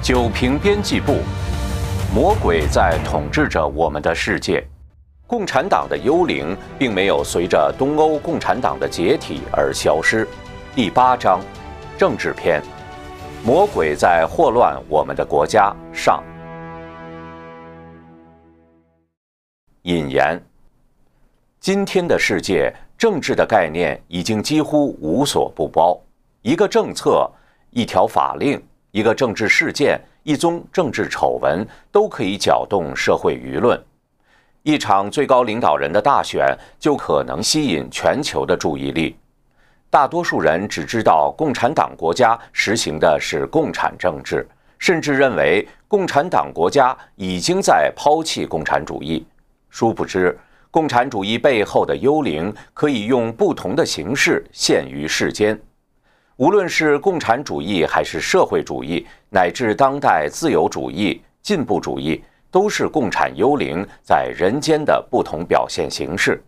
九平编辑部，魔鬼在统治着我们的世界。共产党的幽灵并没有随着东欧共产党的解体而消失。第八章，政治篇：魔鬼在祸乱我们的国家。上。引言：今天的世界，政治的概念已经几乎无所不包。一个政策，一条法令。一个政治事件、一宗政治丑闻都可以搅动社会舆论，一场最高领导人的大选就可能吸引全球的注意力。大多数人只知道共产党国家实行的是共产政治，甚至认为共产党国家已经在抛弃共产主义。殊不知，共产主义背后的幽灵可以用不同的形式现于世间。无论是共产主义，还是社会主义，乃至当代自由主义、进步主义，都是共产幽灵在人间的不同表现形式。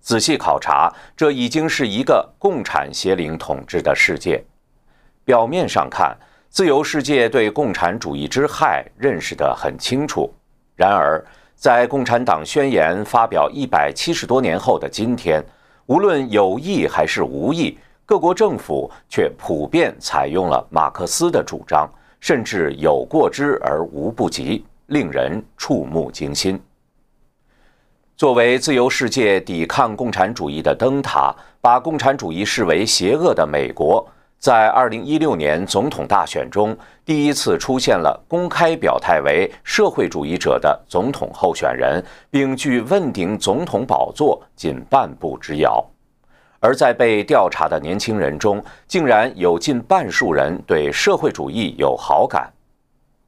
仔细考察，这已经是一个共产邪灵统治的世界。表面上看，自由世界对共产主义之害认识得很清楚。然而，在共产党宣言发表一百七十多年后的今天，无论有意还是无意。各国政府却普遍采用了马克思的主张，甚至有过之而无不及，令人触目惊心。作为自由世界抵抗共产主义的灯塔，把共产主义视为邪恶的美国，在2016年总统大选中第一次出现了公开表态为社会主义者的总统候选人，并距问鼎总统宝座仅半步之遥。而在被调查的年轻人中，竟然有近半数人对社会主义有好感。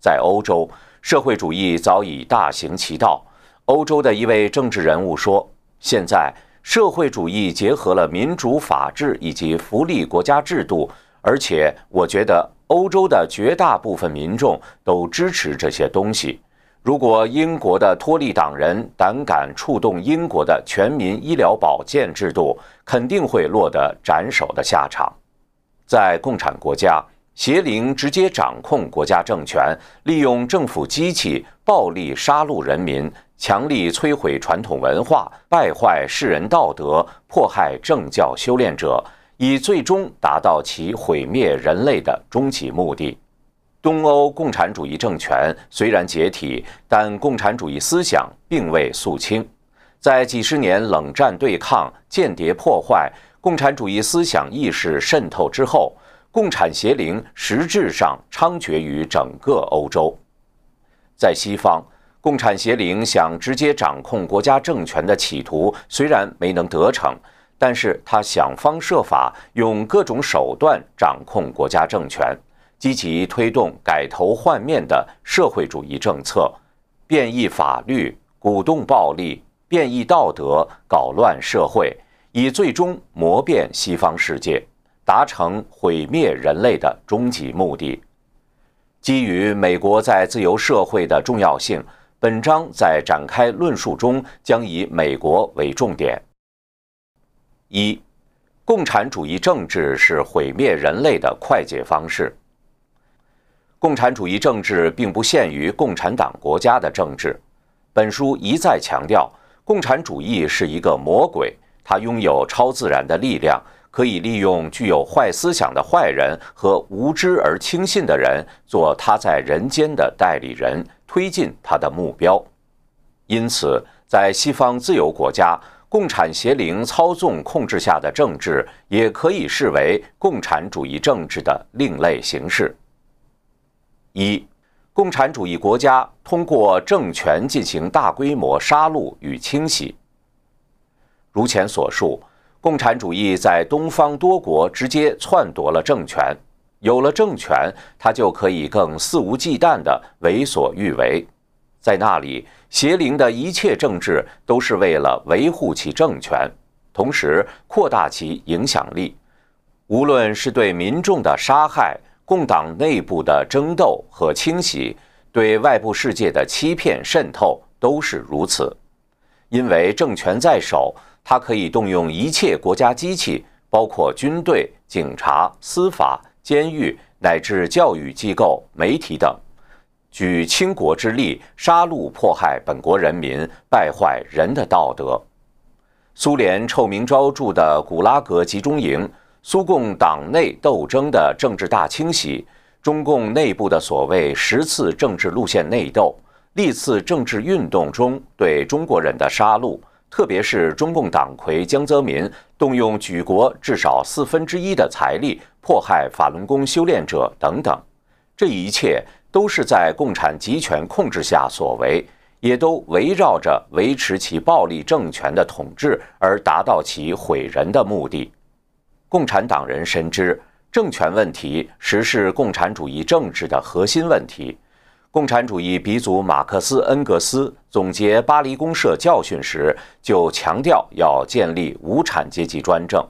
在欧洲，社会主义早已大行其道。欧洲的一位政治人物说：“现在社会主义结合了民主、法治以及福利国家制度，而且我觉得欧洲的绝大部分民众都支持这些东西。”如果英国的托利党人胆敢触动英国的全民医疗保健制度，肯定会落得斩首的下场。在共产国家，邪灵直接掌控国家政权，利用政府机器暴力杀戮人民，强力摧毁传统文化，败坏世人道德，迫害政教修炼者，以最终达到其毁灭人类的终极目的。东欧共产主义政权虽然解体，但共产主义思想并未肃清。在几十年冷战对抗、间谍破坏、共产主义思想意识渗透之后，共产邪灵实质上猖獗于整个欧洲。在西方，共产邪灵想直接掌控国家政权的企图虽然没能得逞，但是他想方设法用各种手段掌控国家政权。积极推动改头换面的社会主义政策，变异法律，鼓动暴力，变异道德，搞乱社会，以最终磨变西方世界，达成毁灭人类的终极目的。基于美国在自由社会的重要性，本章在展开论述中将以美国为重点。一，共产主义政治是毁灭人类的快捷方式。共产主义政治并不限于共产党国家的政治。本书一再强调，共产主义是一个魔鬼，它拥有超自然的力量，可以利用具有坏思想的坏人和无知而轻信的人做他在人间的代理人，推进他的目标。因此，在西方自由国家，共产邪灵操纵控制下的政治也可以视为共产主义政治的另类形式。一，共产主义国家通过政权进行大规模杀戮与清洗。如前所述，共产主义在东方多国直接篡夺了政权，有了政权，他就可以更肆无忌惮地为所欲为。在那里，邪灵的一切政治都是为了维护其政权，同时扩大其影响力。无论是对民众的杀害。共党内部的争斗和清洗，对外部世界的欺骗渗透都是如此。因为政权在手，他可以动用一切国家机器，包括军队、警察、司法、监狱乃至教育机构、媒体等，举倾国之力杀戮迫害本国人民，败坏人的道德。苏联臭名昭著的古拉格集中营、苏共党内斗争的政治大清洗、中共内部的所谓十次政治路线内斗、历次政治运动中对中国人的杀戮，特别是中共党魁江泽民动用举国至少四分之一的财力迫害法轮功修炼者等等，这一切。都是在共产集权控制下所为，也都围绕着维持其暴力政权的统治而达到其毁人的目的。共产党人深知，政权问题实是共产主义政治的核心问题。共产主义鼻祖马克思、恩格斯总结巴黎公社教训时，就强调要建立无产阶级专政。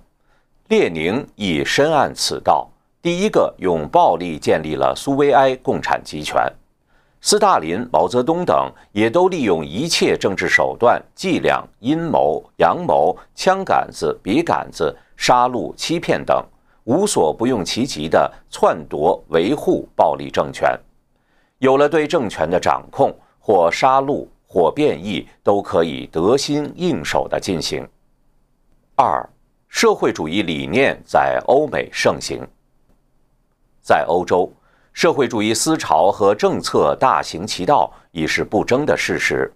列宁亦深谙此道。第一个用暴力建立了苏维埃共产集权，斯大林、毛泽东等也都利用一切政治手段、伎俩、阴谋、阳谋、枪杆子、笔杆子、杀戮、欺骗等，无所不用其极地篡夺、维护暴力政权。有了对政权的掌控，或杀戮，或变异，都可以得心应手地进行。二，社会主义理念在欧美盛行。在欧洲，社会主义思潮和政策大行其道已是不争的事实。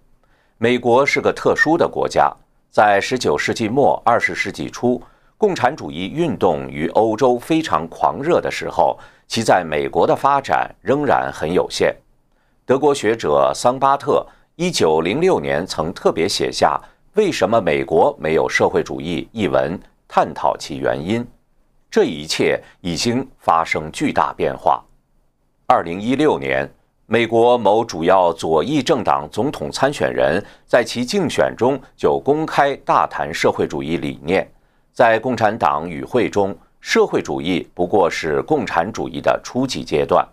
美国是个特殊的国家，在19世纪末、20世纪初，共产主义运动于欧洲非常狂热的时候，其在美国的发展仍然很有限。德国学者桑巴特1906年曾特别写下“为什么美国没有社会主义”一文，探讨其原因。这一切已经发生巨大变化。二零一六年，美国某主要左翼政党总统参选人在其竞选中就公开大谈社会主义理念。在共产党与会中，社会主义不过是共产主义的初级阶段。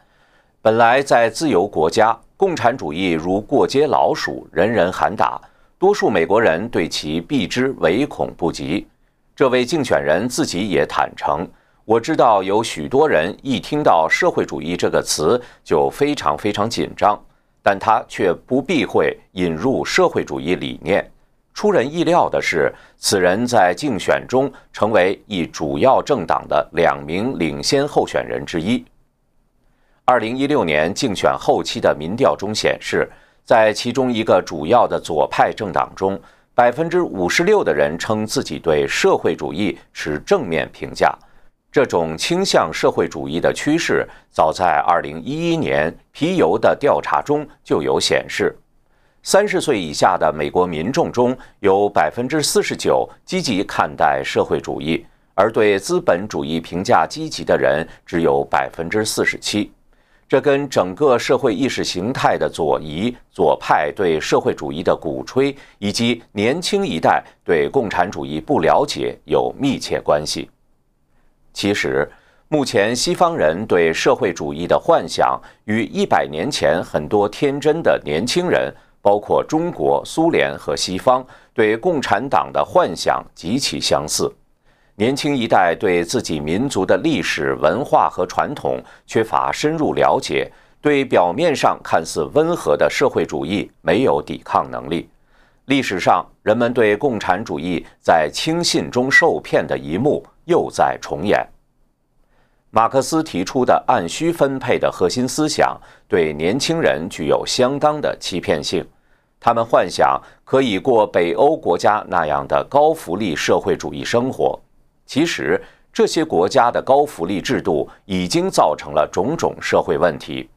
本来在自由国家，共产主义如过街老鼠，人人喊打，多数美国人对其避之唯恐不及。这位竞选人自己也坦诚：“我知道有许多人一听到社会主义这个词就非常非常紧张，但他却不避讳引入社会主义理念。出人意料的是，此人在竞选中成为一主要政党的两名领先候选人之一。二零一六年竞选后期的民调中显示，在其中一个主要的左派政党中。”百分之五十六的人称自己对社会主义持正面评价。这种倾向社会主义的趋势，早在二零一一年皮尤的调查中就有显示。三十岁以下的美国民众中有百分之四十九积极看待社会主义，而对资本主义评价积极的人只有百分之四十七。这跟整个社会意识形态的左移、左派对社会主义的鼓吹，以及年轻一代对共产主义不了解有密切关系。其实，目前西方人对社会主义的幻想，与一百年前很多天真的年轻人，包括中国、苏联和西方对共产党的幻想极其相似。年轻一代对自己民族的历史文化和传统缺乏深入了解，对表面上看似温和的社会主义没有抵抗能力。历史上，人们对共产主义在轻信中受骗的一幕又在重演。马克思提出的按需分配的核心思想，对年轻人具有相当的欺骗性。他们幻想可以过北欧国家那样的高福利社会主义生活。其实，这些国家的高福利制度已经造成了种种社会问题。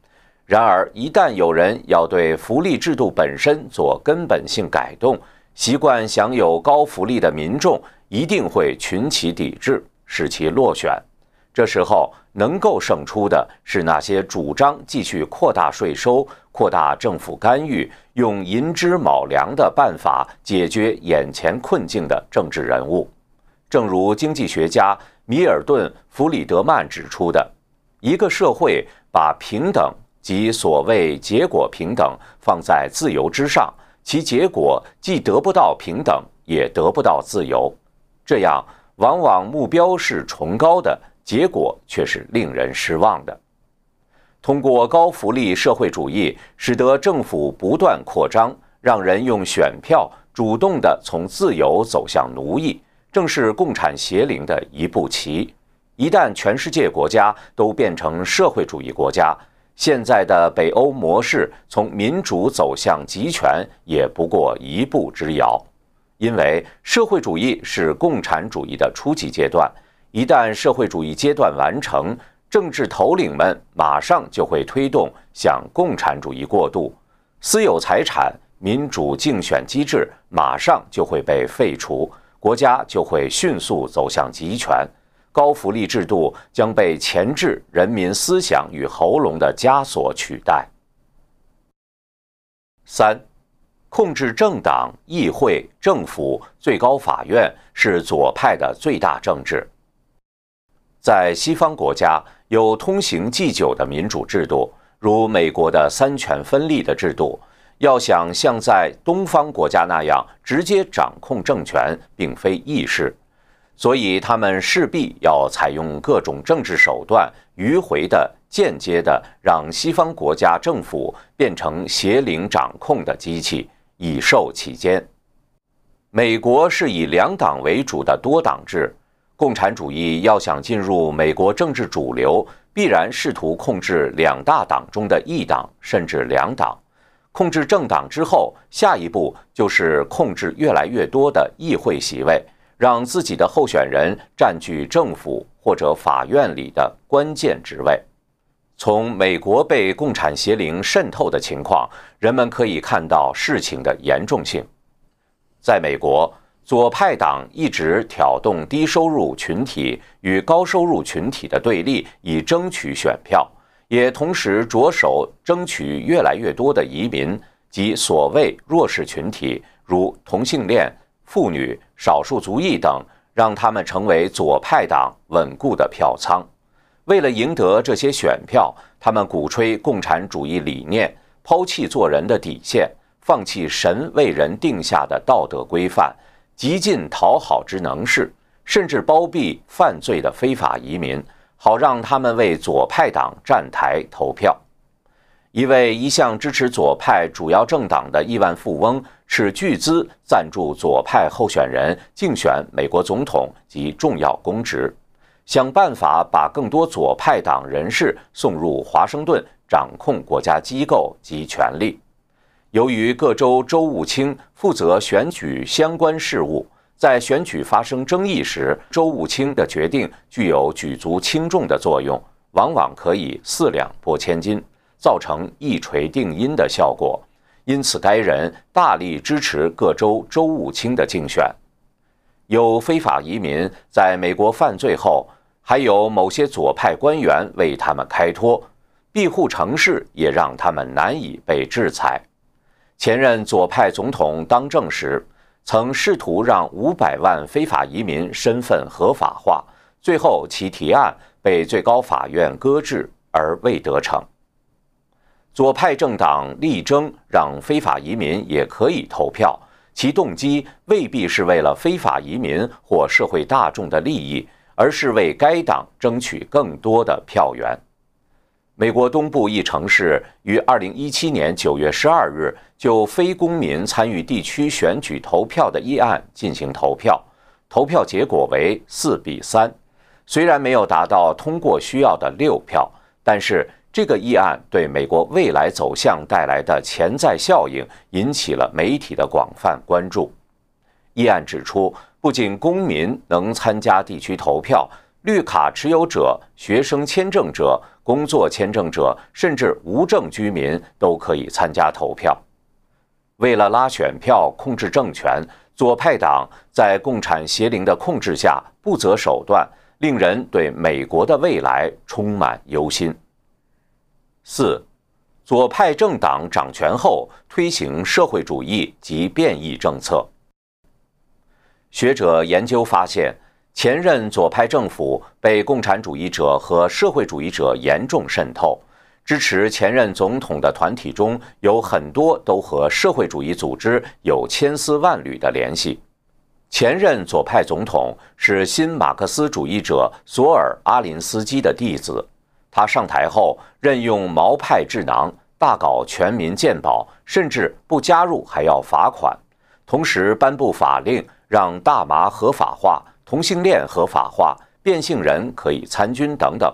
然而，一旦有人要对福利制度本身做根本性改动，习惯享有高福利的民众一定会群起抵制，使其落选。这时候，能够胜出的是那些主张继续扩大税收、扩大政府干预、用银枝卯粮的办法解决眼前困境的政治人物。正如经济学家米尔顿·弗里德曼指出的，一个社会把平等及所谓结果平等放在自由之上，其结果既得不到平等，也得不到自由。这样，往往目标是崇高的，结果却是令人失望的。通过高福利社会主义，使得政府不断扩张，让人用选票主动地从自由走向奴役，正是共产邪灵的一步棋。一旦全世界国家都变成社会主义国家，现在的北欧模式从民主走向集权也不过一步之遥。因为社会主义是共产主义的初级阶段，一旦社会主义阶段完成，政治头领们马上就会推动向共产主义过渡，私有财产、民主竞选机制马上就会被废除，国家就会迅速走向集权，高福利制度将被钳制人民思想与喉咙的枷锁取代。三。控制政党、议会、政府、最高法院是左派的最大政治。在西方国家有通行既久的民主制度，如美国的三权分立的制度。要想像在东方国家那样直接掌控政权，并非易事，所以他们势必要采用各种政治手段，迂回的、间接的，让西方国家政府变成邪灵掌控的机器。以受其间。美国是以两党为主的多党制，共产主义要想进入美国政治主流，必然试图控制两大党中的一党甚至两党。控制政党之后，下一步就是控制越来越多的议会席位，让自己的候选人占据政府或者法院里的关键职位。从美国被共产邪灵渗透的情况，人们可以看到事情的严重性。在美国，左派党一直挑动低收入群体与高收入群体的对立，以争取选票，也同时着手争取越来越多的移民及所谓弱势群体，如同性恋、妇女、少数族裔等，让他们成为左派党稳固的票仓。为了赢得这些选票，他们鼓吹共产主义理念，抛弃做人的底线，放弃神为人定下的道德规范，极尽讨好之能事，甚至包庇犯罪的非法移民，好让他们为左派党站台投票。一位一向支持左派主要政党的亿万富翁，斥巨资赞助左派候选人竞选美国总统及重要公职。想办法把更多左派党人士送入华盛顿，掌控国家机构及权力。由于各州州务卿负责选举相关事务，在选举发生争议时，州务卿的决定具有举足轻重的作用，往往可以四两拨千斤，造成一锤定音的效果。因此，该人大力支持各州州务卿的竞选。有非法移民在美国犯罪后。还有某些左派官员为他们开脱，庇护城市也让他们难以被制裁。前任左派总统当政时，曾试图让五百万非法移民身份合法化，最后其提案被最高法院搁置而未得逞。左派政党力争让非法移民也可以投票，其动机未必是为了非法移民或社会大众的利益。而是为该党争取更多的票源。美国东部一城市于二零一七年九月十二日就非公民参与地区选举投票的议案进行投票，投票结果为四比三。虽然没有达到通过需要的六票，但是这个议案对美国未来走向带来的潜在效应引起了媒体的广泛关注。议案指出。不仅公民能参加地区投票，绿卡持有者、学生签证者、工作签证者，甚至无证居民都可以参加投票。为了拉选票、控制政权，左派党在共产邪灵的控制下不择手段，令人对美国的未来充满忧心。四，左派政党掌权后推行社会主义及变异政策。学者研究发现，前任左派政府被共产主义者和社会主义者严重渗透，支持前任总统的团体中有很多都和社会主义组织有千丝万缕的联系。前任左派总统是新马克思主义者索尔阿林斯基的弟子，他上台后任用毛派智囊，大搞全民健保，甚至不加入还要罚款，同时颁布法令让大麻合法化、同性恋合法化、变性人可以参军等等。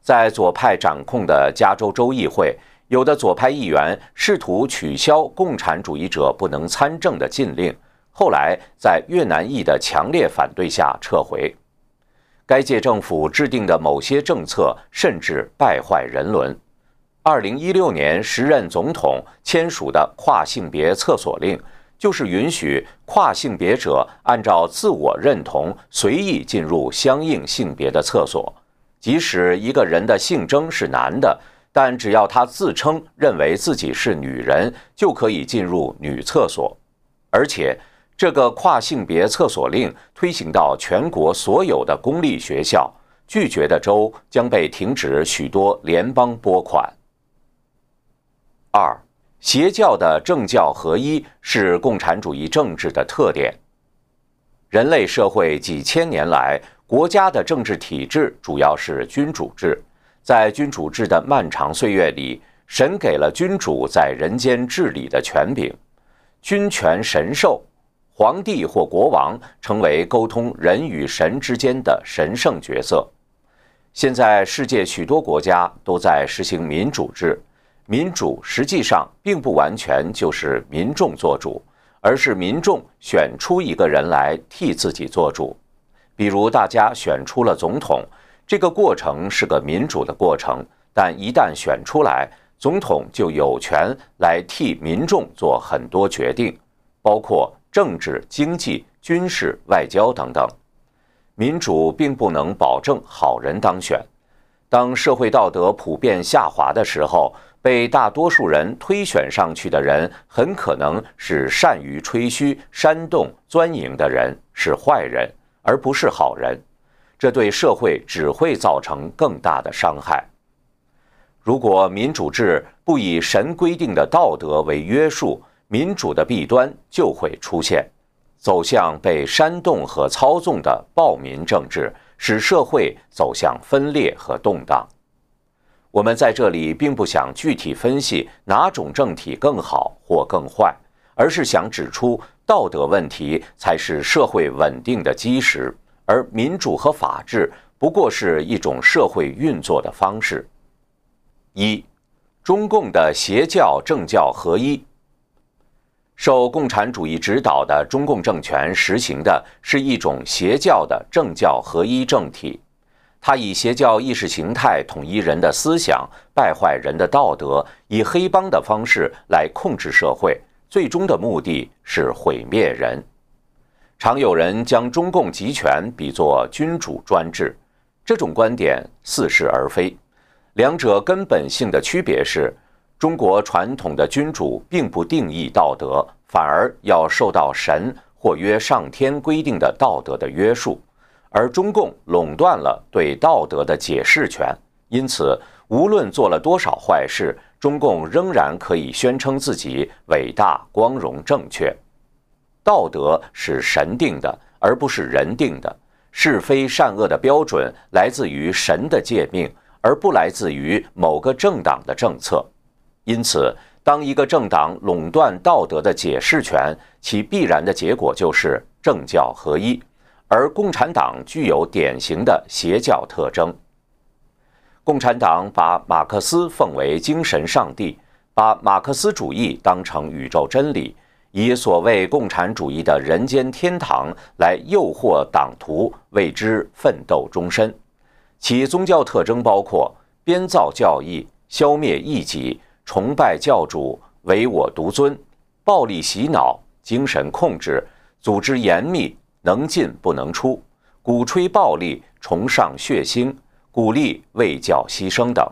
在左派掌控的加州州议会，有的左派议员试图取消共产主义者不能参政的禁令，后来在越南裔的强烈反对下撤回。该届政府制定的某些政策甚至败坏人伦。二零一六年，时任总统签署的跨性别厕所令，就是允许跨性别者按照自我认同随意进入相应性别的厕所，即使一个人的性征是男的。但只要他自称认为自己是女人，就可以进入女厕所，而且这个跨性别厕所令推行到全国所有的公立学校，拒绝的州将被停止许多联邦拨款。二，邪教的政教合一是共产主义政治的特点。人类社会几千年来，国家的政治体制主要是君主制。在君主制的漫长岁月里，神给了君主在人间治理的权柄，君权神授，皇帝或国王成为沟通人与神之间的神圣角色。现在，世界许多国家都在实行民主制，民主实际上并不完全就是民众做主，而是民众选出一个人来替自己做主，比如大家选出了总统。这个过程是个民主的过程，但一旦选出来，总统就有权来替民众做很多决定，包括政治、经济、军事、外交等等。民主并不能保证好人当选。当社会道德普遍下滑的时候，被大多数人推选上去的人，很可能是善于吹嘘、煽动、钻营的人，是坏人，而不是好人。这对社会只会造成更大的伤害。如果民主制不以神规定的道德为约束，民主的弊端就会出现，走向被煽动和操纵的暴民政治，使社会走向分裂和动荡。我们在这里并不想具体分析哪种政体更好或更坏，而是想指出道德问题才是社会稳定的基石。而民主和法治不过是一种社会运作的方式。一，中共的邪教政教合一。受共产主义指导的中共政权实行的是一种邪教的政教合一政体，他以邪教意识形态统一人的思想，败坏人的道德，以黑帮的方式来控制社会，最终的目的是毁灭人。常有人将中共集权比作君主专制，这种观点似是而非。两者根本性的区别是，中国传统的君主并不定义道德，反而要受到神或约上天规定的道德的约束，而中共垄断了对道德的解释权。因此，无论做了多少坏事，中共仍然可以宣称自己伟大、光荣、正确。道德是神定的，而不是人定的。是非善恶的标准来自于神的诫命，而不来自于某个政党的政策。因此，当一个政党垄断道德的解释权，其必然的结果就是政教合一。而共产党具有典型的邪教特征。共产党把马克思奉为精神上帝，把马克思主义当成宇宙真理。以所谓共产主义的人间天堂来诱惑党徒为之奋斗终身，其宗教特征包括编造教义、消灭异己、崇拜教主、唯我独尊、暴力洗脑、精神控制、组织严密、能进不能出、鼓吹暴力、崇尚血腥、鼓励为教牺牲等。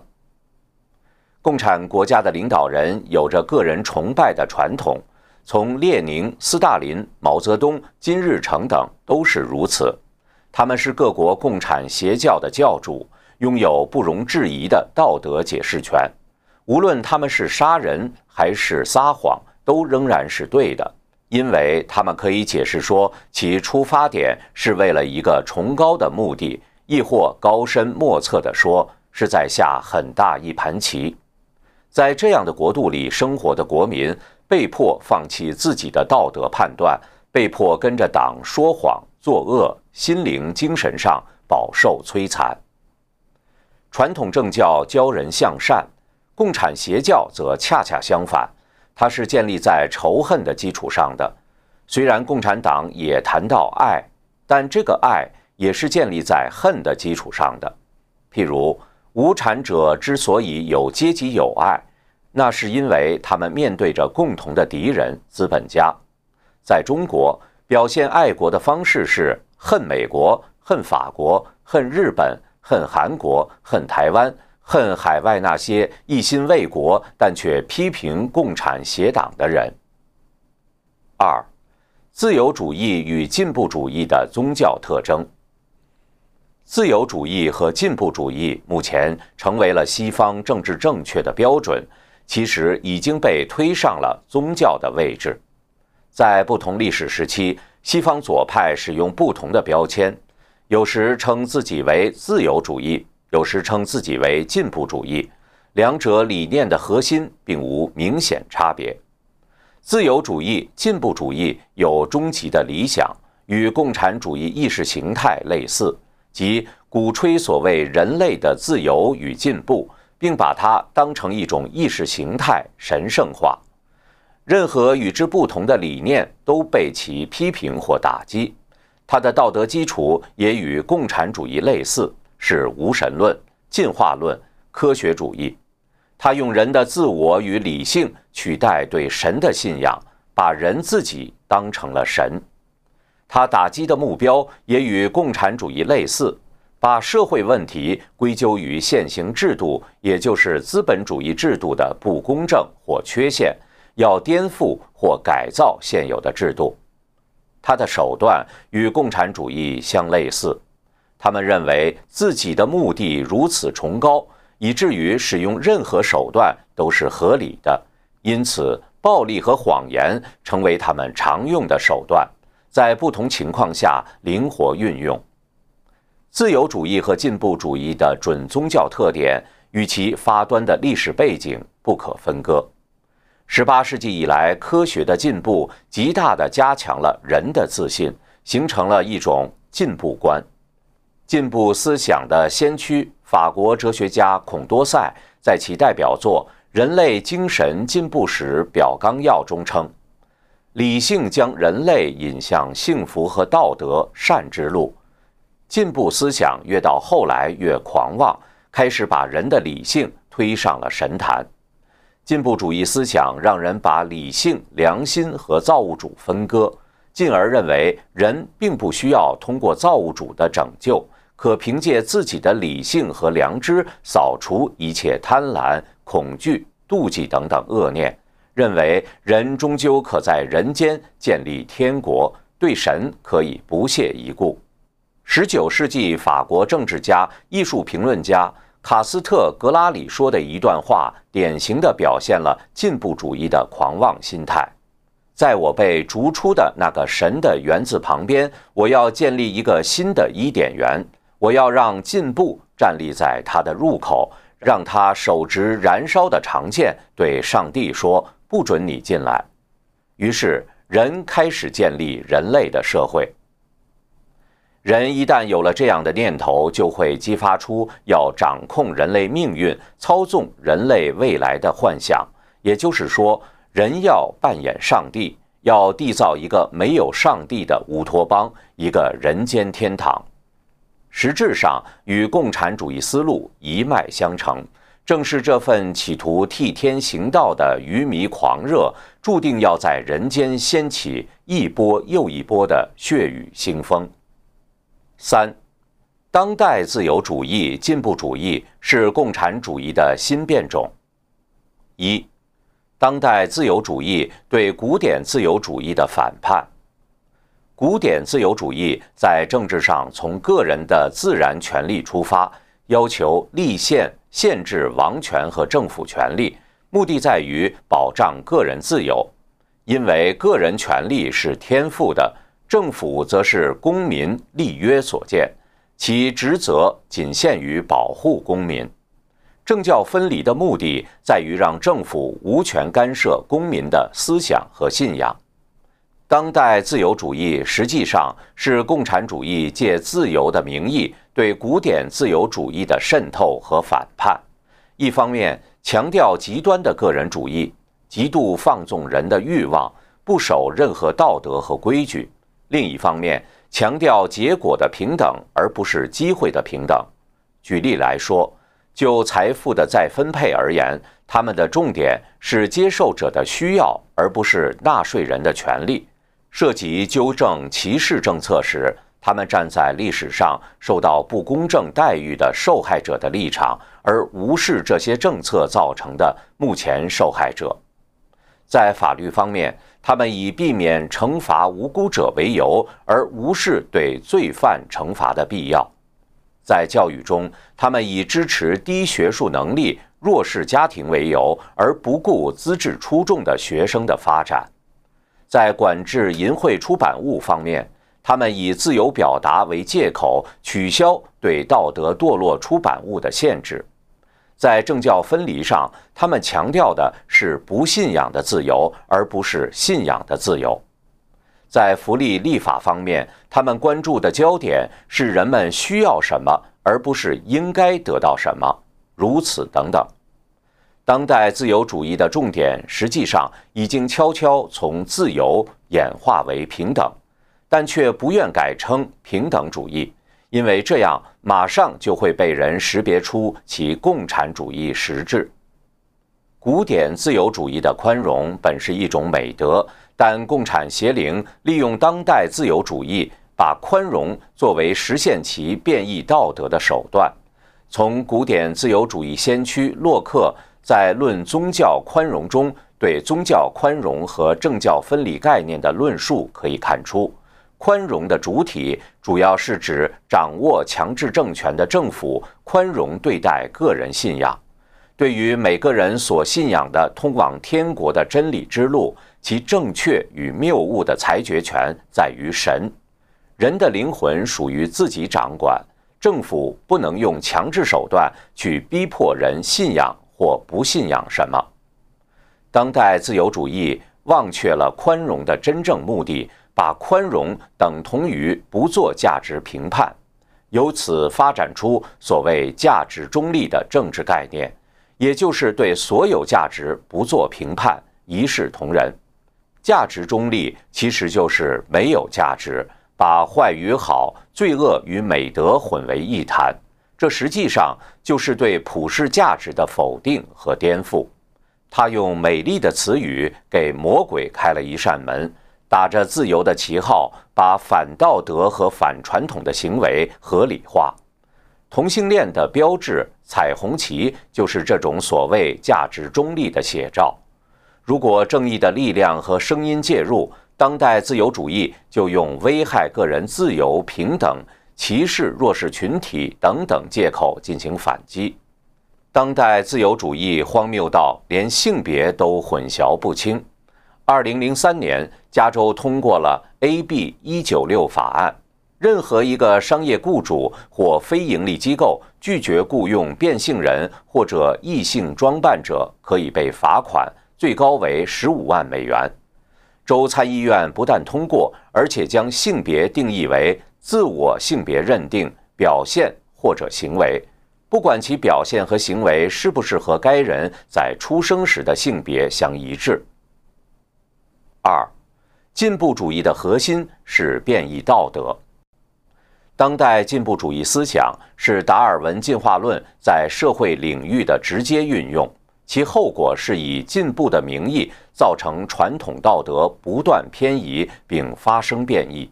共产国家的领导人有着个人崇拜的传统。从列宁、斯大林、毛泽东、金日成等都是如此，他们是各国共产邪教的教主，拥有不容置疑的道德解释权。无论他们是杀人还是撒谎，都仍然是对的，因为他们可以解释说其出发点是为了一个崇高的目的，亦或高深莫测地说是在下很大一盘棋。在这样的国度里生活的国民，被迫放弃自己的道德判断，被迫跟着党说谎作恶，心灵精神上饱受摧残。传统政教教人向善，共产邪教则恰恰相反，它是建立在仇恨的基础上的。虽然共产党也谈到爱，但这个爱也是建立在恨的基础上的。譬如，无产者之所以有阶级友爱，那是因为他们面对着共同的敌人——资本家。在中国，表现爱国的方式是恨美国、恨法国、恨日本。恨韩国，恨台湾，恨海外那些一心为国但却批评共产邪党的人。二，自由主义与进步主义的宗教特征。自由主义和进步主义目前成为了西方政治正确的标准，其实已经被推上了宗教的位置。在不同历史时期，西方左派使用不同的标签。有时称自己为自由主义，有时称自己为进步主义，两者理念的核心并无明显差别。自由主义、进步主义有终极的理想，与共产主义意识形态类似，即鼓吹所谓人类的自由与进步，并把它当成一种意识形态神圣化。任何与之不同的理念都被其批评或打击。它的道德基础也与共产主义类似，是无神论、进化论、科学主义。他用人的自我与理性取代对神的信仰，把人自己当成了神。他打击的目标也与共产主义类似，把社会问题归咎于现行制度，也就是资本主义制度的不公正或缺陷，要颠覆或改造现有的制度。他的手段与共产主义相类似，他们认为自己的目的如此崇高，以至于使用任何手段都是合理的，因此暴力和谎言成为他们常用的手段，在不同情况下灵活运用。自由主义和进步主义的准宗教特点与其发端的历史背景不可分割。十八世纪以来，科学的进步极大地加强了人的自信，形成了一种进步观。进步思想的先驱法国哲学家孔多塞在其代表作《人类精神进步史表纲要》中称：“理性将人类引向幸福和道德善之路。”进步思想越到后来越狂妄，开始把人的理性推上了神坛。进步主义思想让人把理性、良心和造物主分割，进而认为人并不需要通过造物主的拯救，可凭借自己的理性和良知扫除一切贪婪、恐惧、妒忌等等恶念，认为人终究可在人间建立天国，对神可以不屑一顾。十九世纪法国政治家、艺术评论家。卡斯特格拉里说的一段话，典型地表现了进步主义的狂妄心态。在我被逐出的那个神的园子旁边，我要建立一个新的伊甸园。我要让进步站立在它的入口，让他手执燃烧的长剑，对上帝说：“不准你进来。”于是，人开始建立人类的社会。人一旦有了这样的念头，就会激发出要掌控人类命运、操纵人类未来的幻想。也就是说，人要扮演上帝，要缔造一个没有上帝的乌托邦，一个人间天堂。实质上与共产主义思路一脉相承。正是这份企图替天行道的愚迷狂热，注定要在人间掀起一波又一波的血雨腥风。三，当代自由主义、进步主义是共产主义的新变种。一，当代自由主义对古典自由主义的反叛。古典自由主义在政治上从个人的自然权利出发，要求立宪、限制王权和政府权力，目的在于保障个人自由，因为个人权利是天赋的。政府则是公民立约所建，其职责仅限于保护公民。政教分离的目的在于让政府无权干涉公民的思想和信仰。当代自由主义实际上是共产主义借自由的名义对古典自由主义的渗透和反叛。一方面强调极端的个人主义，极度放纵人的欲望，不守任何道德和规矩；另一方面强调结果的平等，而不是机会的平等。举例来说，就财富的再分配而言，他们的重点是接受者的需要，而不是纳税人的权利。涉及纠正歧视政策时，他们站在历史上受到不公正待遇的受害者的立场，而无视这些政策造成的目前受害者。在法律方面，他们以避免惩罚无辜者为由，而无视对罪犯惩罚的必要。在教育中，他们以支持低学术能力、弱势家庭为由，而不顾资质出众的学生的发展。在管制淫秽出版物方面，他们以自由表达为借口，取消对道德堕落出版物的限制。在政教分离上，他们强调的是不信仰的自由，而不是信仰的自由。在福利立法方面，他们关注的焦点是人们需要什么，而不是应该得到什么。如此等等。当代自由主义的重点实际上已经悄悄从自由演化为平等，但却不愿改称平等主义，因为这样马上就会被人识别出其共产主义实质。古典自由主义的宽容本是一种美德，但共产邪灵利用当代自由主义，把宽容作为实现其变异道德的手段。从古典自由主义先驱洛克。在《论宗教宽容》中，对宗教宽容和政教分离概念的论述可以看出，宽容的主体主要是指掌握强制政权的政府宽容对待个人信仰。对于每个人所信仰的通往天国的真理之路，其正确与谬误的裁决权在于神。人的灵魂属于自己掌管，政府不能用强制手段去逼迫人信仰。或不信仰什么，当代自由主义忘却了宽容的真正目的，把宽容等同于不做价值评判，由此发展出所谓价值中立的政治概念，也就是对所有价值不做评判，一视同仁。价值中立其实就是没有价值，把坏与好、罪恶与美德混为一谈。这实际上就是对普世价值的否定和颠覆。他用美丽的词语给魔鬼开了一扇门，打着自由的旗号，把反道德和反传统的行为合理化。同性恋的标志彩虹旗就是这种所谓价值中立的写照。如果正义的力量和声音介入，当代自由主义就用危害个人自由、平等。歧视弱势群体等等借口进行反击，当代自由主义荒谬到连性别都混淆不清。二零零三年，加州通过了 AB 一九六法案，任何一个商业雇主或非营利机构拒绝雇佣变性人或者异性装扮者，可以被罚款，最高为十五万美元。州参议院不但通过，而且将性别定义为。自我性别认定表现或者行为，不管其表现和行为是不是和该人在出生时的性别相一致。二，进步主义的核心是变异道德。当代进步主义思想是达尔文进化论在社会领域的直接运用，其后果是以进步的名义造成传统道德不断偏移并发生变异。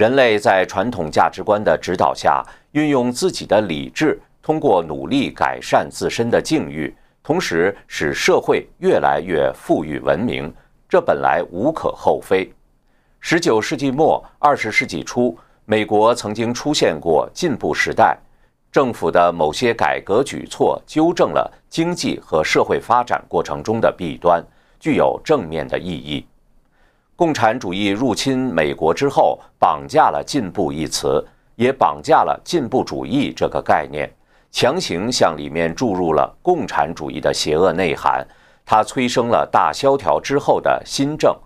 人类在传统价值观的指导下，运用自己的理智，通过努力改善自身的境遇，同时使社会越来越富裕文明，这本来无可厚非。十九世纪末、二十世纪初，美国曾经出现过进步时代，政府的某些改革举措纠正了经济和社会发展过程中的弊端，具有正面的意义。共产主义入侵美国之后，绑架了“进步”一词，也绑架了进步主义这个概念，强行向里面注入了共产主义的邪恶内涵。它催生了大萧条之后的新政。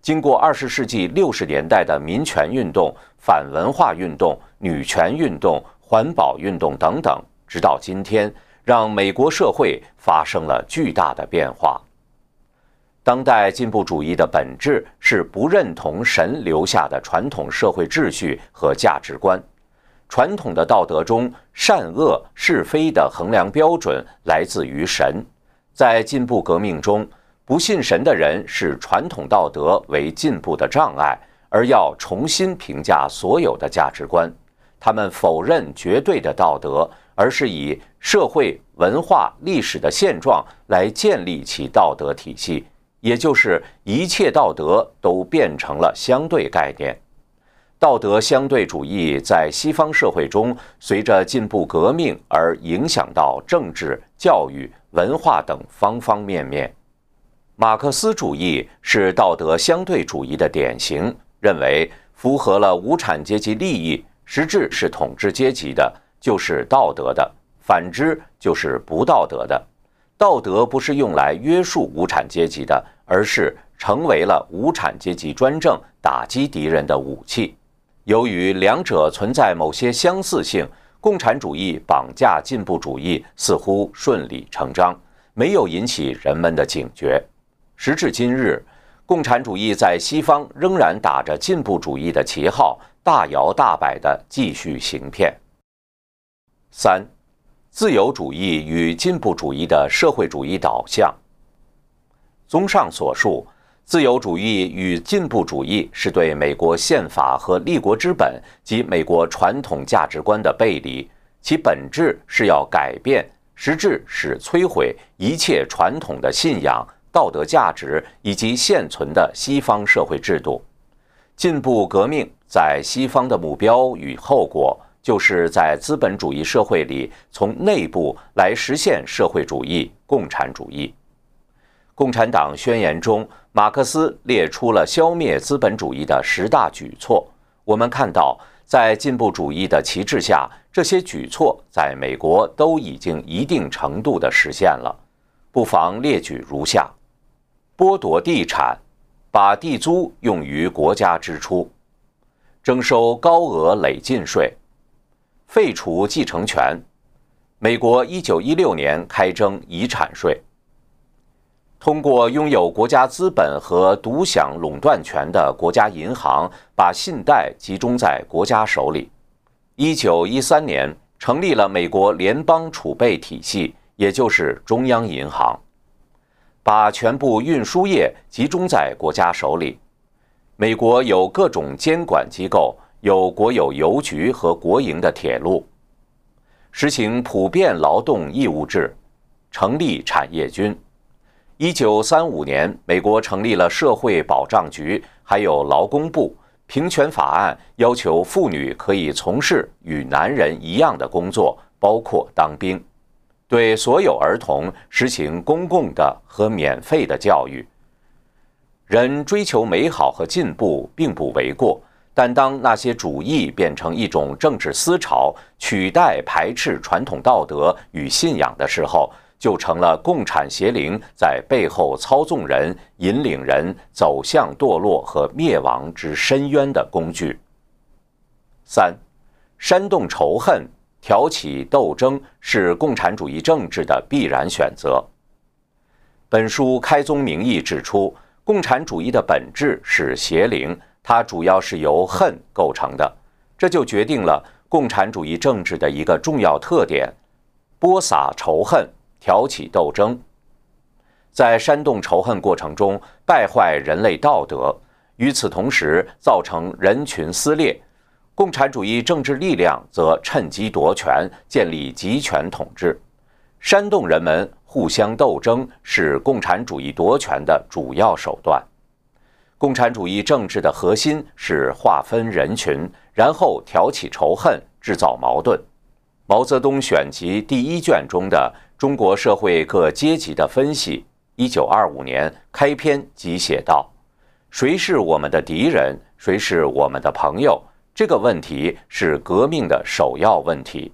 经过二十世纪六十年代的民权运动、反文化运动、女权运动、环保运动等等，直到今天，让美国社会发生了巨大的变化。当代进步主义的本质是不认同神留下的传统社会秩序和价值观。传统的道德中，善恶是非的衡量标准来自于神。在进步革命中，不信神的人视传统道德为进步的障碍，而要重新评价所有的价值观。他们否认绝对的道德，而是以社会、文化、历史的现状来建立起道德体系，也就是一切道德都变成了相对概念。道德相对主义在西方社会中，随着进步革命而影响到政治、教育、文化等方方面面。马克思主义是道德相对主义的典型，认为符合了无产阶级利益，实质是统治阶级的，就是道德的；反之就是不道德的。道德不是用来约束无产阶级的，而是成为了无产阶级专政、打击敌人的武器。由于两者存在某些相似性，共产主义绑架进步主义似乎顺理成章，没有引起人们的警觉。时至今日，共产主义在西方仍然打着进步主义的旗号，大摇大摆地继续行骗。三、自由主义与进步主义的社会主义导向。综上所述，自由主义与进步主义是对美国宪法和立国之本及美国传统价值观的背离，其本质是要改变，实质是摧毁一切传统的信仰。道德价值以及现存的西方社会制度，进步革命在西方的目标与后果，就是在资本主义社会里从内部来实现社会主义、共产主义。共产党宣言中，马克思列出了消灭资本主义的十大举措。我们看到，在进步主义的旗帜下，这些举措在美国都已经一定程度的实现了。不妨列举如下。剥夺地产，把地租用于国家支出，征收高额累进税，废除继承权。美国一九一六年开征遗产税。通过拥有国家资本和独享垄断权的国家银行，把信贷集中在国家手里。一九一三年成立了美国联邦储备体系，也就是中央银行。把全部运输业集中在国家手里。美国有各种监管机构，有国有邮局和国营的铁路。实行普遍劳动义务制，成立产业军。一九三五年，美国成立了社会保障局，还有劳工部。平权法案要求妇女可以从事与男人一样的工作，包括当兵。对所有儿童实行公共的和免费的教育。人追求美好和进步并不为过，但当那些主义变成一种政治思潮，取代排斥传统道德与信仰的时候，就成了共产邪灵在背后操纵人、引领人走向堕落和灭亡之深渊的工具。三，煽动仇恨。挑起斗争是共产主义政治的必然选择。本书开宗明义指出，共产主义的本质是邪灵，它主要是由恨构成的，这就决定了共产主义政治的一个重要特点：播撒仇恨，挑起斗争，在煽动仇恨过程中败坏人类道德，与此同时造成人群撕裂。共产主义政治力量则趁机夺权，建立集权统治，煽动人们互相斗争，是共产主义夺权的主要手段。共产主义政治的核心是划分人群，然后挑起仇恨，制造矛盾。毛泽东选集第一卷中的《中国社会各阶级的分析》，一九二五年开篇即写道：“谁是我们的敌人？谁是我们的朋友？”这个问题是革命的首要问题。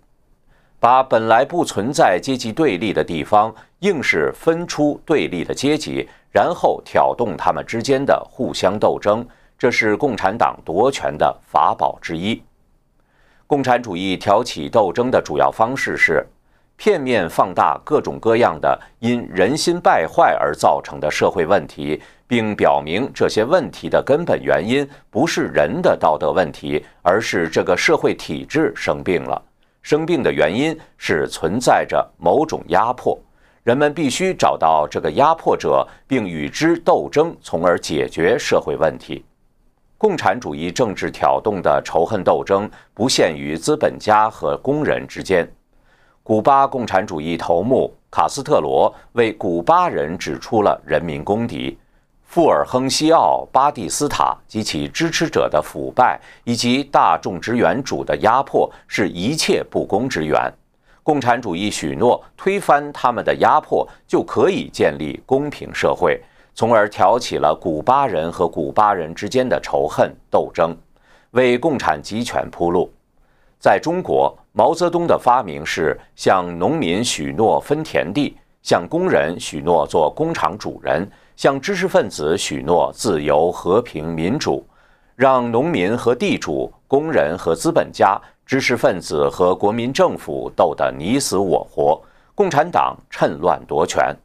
把本来不存在阶级对立的地方，硬是分出对立的阶级，然后挑动他们之间的互相斗争，这是共产党夺权的法宝之一。共产主义挑起斗争的主要方式是。片面放大各种各样的因人心败坏而造成的社会问题，并表明这些问题的根本原因不是人的道德问题，而是这个社会体制生病了。生病的原因是存在着某种压迫，人们必须找到这个压迫者，并与之斗争，从而解决社会问题。共产主义政治挑动的仇恨斗争不限于资本家和工人之间。古巴共产主义头目卡斯特罗为古巴人指出了人民公敌富尔亨西奥·巴蒂斯塔及其支持者的腐败，以及大众职员主的压迫是一切不公之源。共产主义许诺推翻他们的压迫，就可以建立公平社会，从而挑起了古巴人和古巴人之间的仇恨斗争，为共产集权铺路。在中国，毛泽东的发明是向农民许诺分田地，向工人许诺做工厂主人，向知识分子许诺自由、和平、民主，让农民和地主、工人和资本家、知识分子和国民政府斗得你死我活，共产党趁乱夺权。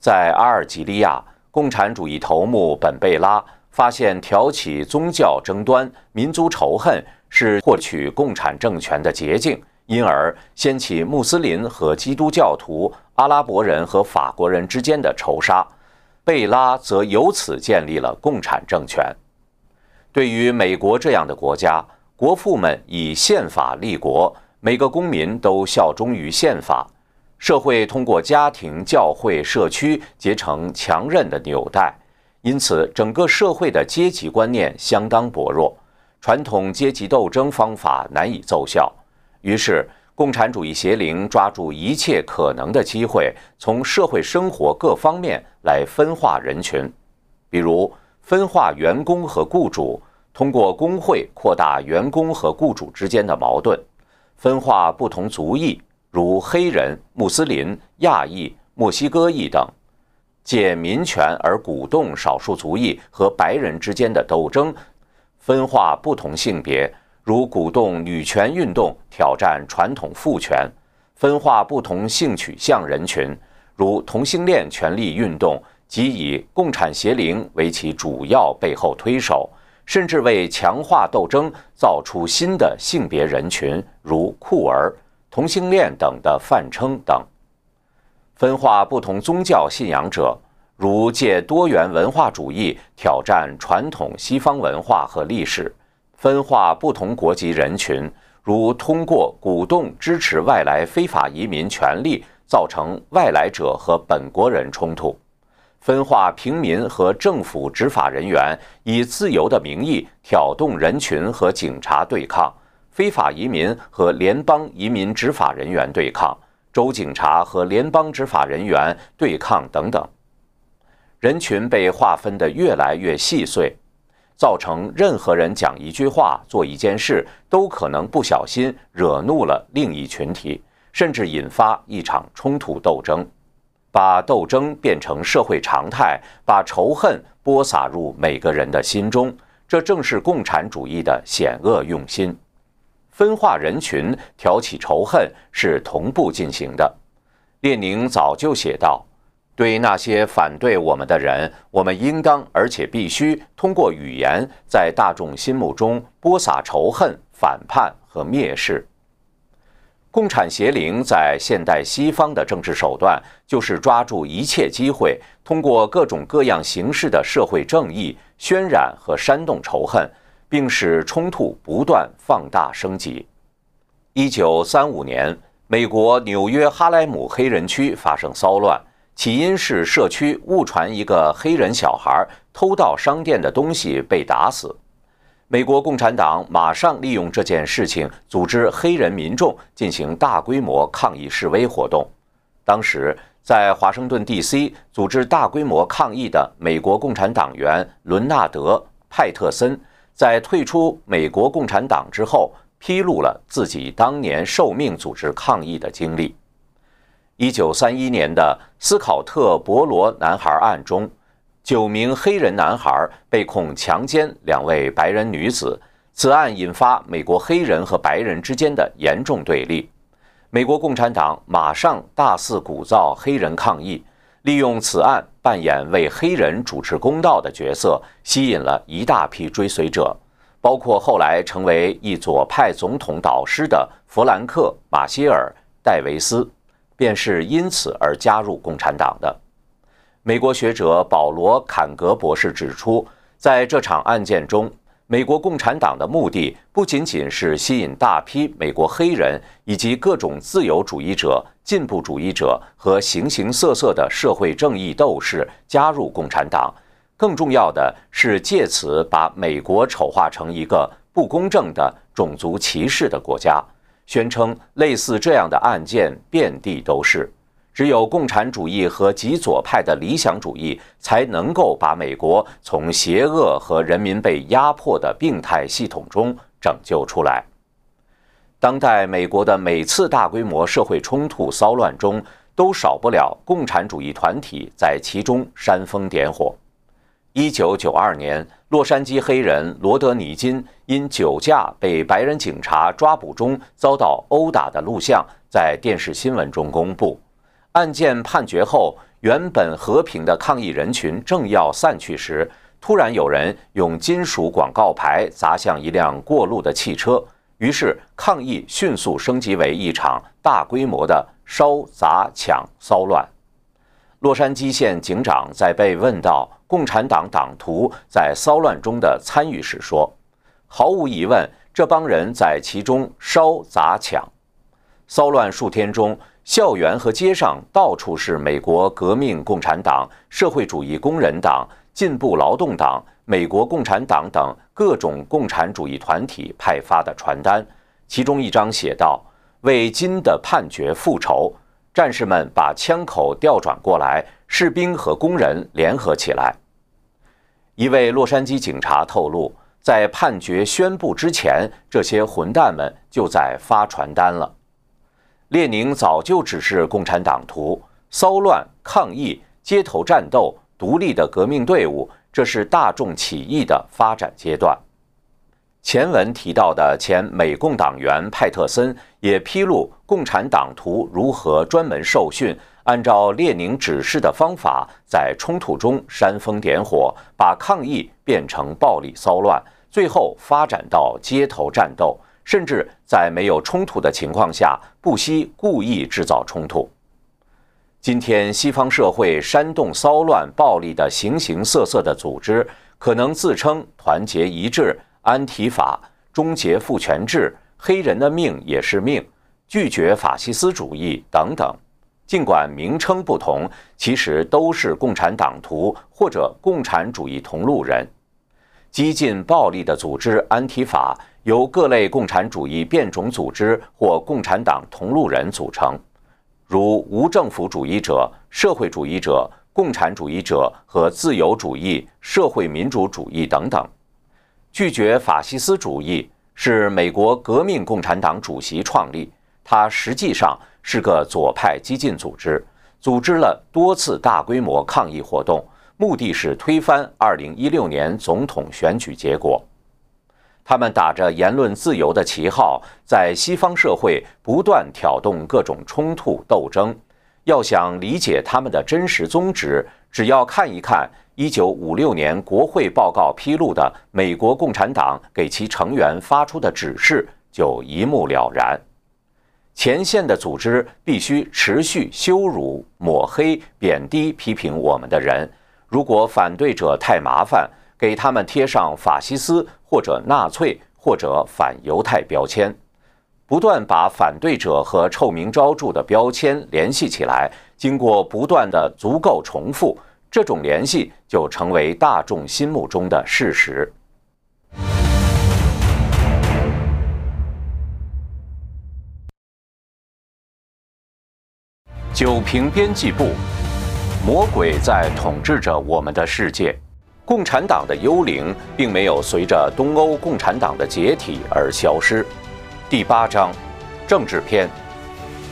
在阿尔及利亚，共产主义头目本贝拉发现挑起宗教争端、民族仇恨。是获取共产政权的捷径，因而掀起穆斯林和基督教徒、阿拉伯人和法国人之间的仇杀。贝拉则由此建立了共产政权。对于美国这样的国家，国父们以宪法立国，每个公民都效忠于宪法，社会通过家庭、教会、社区结成强韧的纽带，因此整个社会的阶级观念相当薄弱。传统阶级斗争方法难以奏效，于是共产主义邪灵抓住一切可能的机会，从社会生活各方面来分化人群，比如分化员工和雇主，通过工会扩大员工和雇主之间的矛盾；分化不同族裔，如黑人、穆斯林、亚裔、墨西哥裔等，借民权而鼓动少数族裔和白人之间的斗争。分化不同性别，如鼓动女权运动挑战传统父权；分化不同性取向人群，如同性恋权利运动，即以共产邪灵为其主要背后推手，甚至为强化斗争造出新的性别人群，如酷儿、同性恋等的泛称等；分化不同宗教信仰者。如借多元文化主义挑战传统西方文化和历史，分化不同国籍人群；如通过鼓动支持外来非法移民权利，造成外来者和本国人冲突；分化平民和政府执法人员，以自由的名义挑动人群和警察对抗；非法移民和联邦移民执法人员对抗；州警察和联邦执法人员对抗等等。人群被划分得越来越细碎，造成任何人讲一句话、做一件事，都可能不小心惹怒了另一群体，甚至引发一场冲突斗争，把斗争变成社会常态，把仇恨播撒入每个人的心中。这正是共产主义的险恶用心。分化人群、挑起仇恨是同步进行的。列宁早就写道。对那些反对我们的人，我们应当而且必须通过语言，在大众心目中播撒仇恨、反叛和蔑视。共产邪灵在现代西方的政治手段，就是抓住一切机会，通过各种各样形式的社会正义，渲染和煽动仇恨，并使冲突不断放大升级。一九三五年，美国纽约哈莱姆黑人区发生骚乱。起因是社区误传一个黑人小孩偷盗商店的东西被打死，美国共产党马上利用这件事情组织黑人民众进行大规模抗议示威活动。当时在华盛顿 D.C. 组织大规模抗议的美国共产党员伦纳德·派特森，在退出美国共产党之后，披露了自己当年受命组织抗议的经历。一九三一年的斯考特·伯罗男孩案中，九名黑人男孩被控强奸两位白人女子，此案引发美国黑人和白人之间的严重对立。美国共产党马上大肆鼓噪黑人抗议，利用此案扮演为黑人主持公道的角色，吸引了一大批追随者，包括后来成为一左派总统导师的弗兰克·马歇尔·戴维斯。便是因此而加入共产党的。美国学者保罗·坎格博士指出，在这场案件中，美国共产党的目的不仅仅是吸引大批美国黑人以及各种自由主义者、进步主义者和形形色色的社会正义斗士加入共产党，更重要的是借此把美国丑化成一个不公正的种族歧视的国家。宣称类似这样的案件遍地都是，只有共产主义和极左派的理想主义才能够把美国从邪恶和人民被压迫的病态系统中拯救出来。当代美国的每次大规模社会冲突骚乱中，都少不了共产主义团体在其中煽风点火。一九九二年，洛杉矶黑人罗德尼金因酒驾被白人警察抓捕中遭到殴打的录像在电视新闻中公布。案件判决后，原本和平的抗议人群正要散去时，突然有人用金属广告牌砸向一辆过路的汽车，于是抗议迅速升级为一场大规模的烧、砸、抢骚乱。洛杉矶县警长在被问到共产党党徒在骚乱中的参与时说：“毫无疑问，这帮人在其中烧、砸、抢。骚乱数天中，校园和街上到处是美国革命共产党、社会主义工人党、进步劳动党、美国共产党等各种共产主义团体派发的传单，其中一张写道：‘为金的判决复仇。’”战士们把枪口调转过来，士兵和工人联合起来。一位洛杉矶警察透露，在判决宣布之前，这些混蛋们就在发传单了。列宁早就指示共产党徒：骚乱、抗议、街头战斗、独立的革命队伍，这是大众起义的发展阶段。前文提到的前美共党员派特森也披露，共产党徒如何专门受训，按照列宁指示的方法，在冲突中煽风点火，把抗议变成暴力骚乱，最后发展到街头战斗，甚至在没有冲突的情况下，不惜故意制造冲突。今天，西方社会煽动骚乱、暴力的形形色色的组织，可能自称团结一致。安提法终结父权制，黑人的命也是命，拒绝法西斯主义等等。尽管名称不同，其实都是共产党徒或者共产主义同路人。激进暴力的组织安提法由各类共产主义变种组织或共产党同路人组成，如无政府主义者、社会主义者、共产主义者和自由主义、社会民主主义等等。拒绝法西斯主义是美国革命共产党主席创立，他实际上是个左派激进组织，组织了多次大规模抗议活动，目的是推翻2016年总统选举结果。他们打着言论自由的旗号，在西方社会不断挑动各种冲突斗争。要想理解他们的真实宗旨，只要看一看。一九五六年国会报告披露的美国共产党给其成员发出的指示就一目了然：前线的组织必须持续羞辱、抹黑、贬低、批评我们的人。如果反对者太麻烦，给他们贴上法西斯或者纳粹或者反犹太标签，不断把反对者和臭名昭著的标签联系起来，经过不断的足够重复。这种联系就成为大众心目中的事实。九平编辑部，魔鬼在统治着我们的世界。共产党的幽灵并没有随着东欧共产党的解体而消失。第八章，政治篇：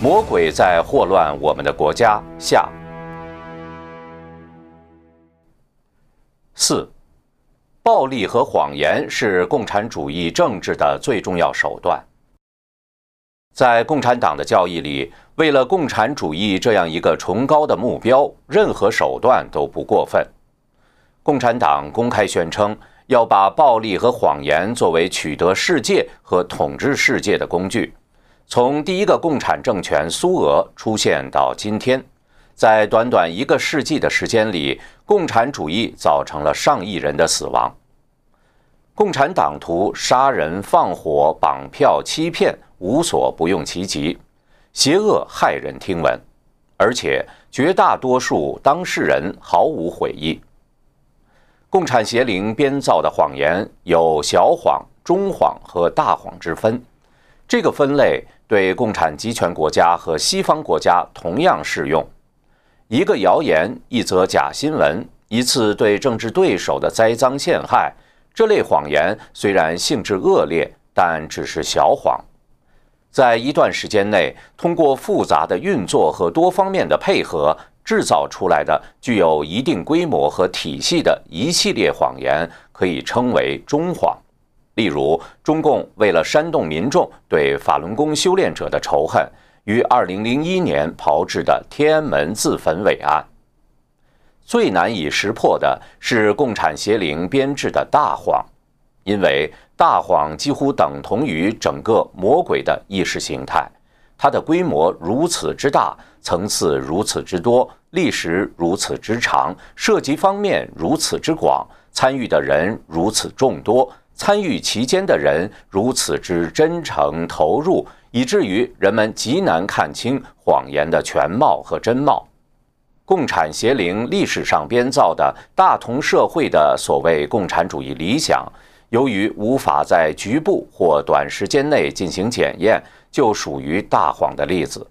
魔鬼在祸乱我们的国家。下。四，暴力和谎言是共产主义政治的最重要手段。在共产党的教义里，为了共产主义这样一个崇高的目标，任何手段都不过分。共产党公开宣称。要把暴力和谎言作为取得世界和统治世界的工具。从第一个共产政权苏俄出现到今天，在短短一个世纪的时间里，共产主义造成了上亿人的死亡。共产党徒杀人、放火、绑票、欺骗，无所不用其极，邪恶骇人听闻，而且绝大多数当事人毫无悔意。共产邪灵编造的谎言有小谎、中谎和大谎之分。这个分类对共产集权国家和西方国家同样适用。一个谣言、一则假新闻、一次对政治对手的栽赃陷害，这类谎言虽然性质恶劣，但只是小谎。在一段时间内，通过复杂的运作和多方面的配合。制造出来的具有一定规模和体系的一系列谎言，可以称为中谎。例如，中共为了煽动民众对法轮功修炼者的仇恨，于2001年炮制的天安门自焚伪案。最难以识破的是共产邪灵编制的大谎，因为大谎几乎等同于整个魔鬼的意识形态。它的规模如此之大，层次如此之多，历史如此之长，涉及方面如此之广，参与的人如此众多，参与其间的人如此之真诚投入，以至于人们极难看清谎言的全貌和真貌。共产邪灵历史上编造的大同社会的所谓共产主义理想，由于无法在局部或短时间内进行检验。就属于大谎的例子。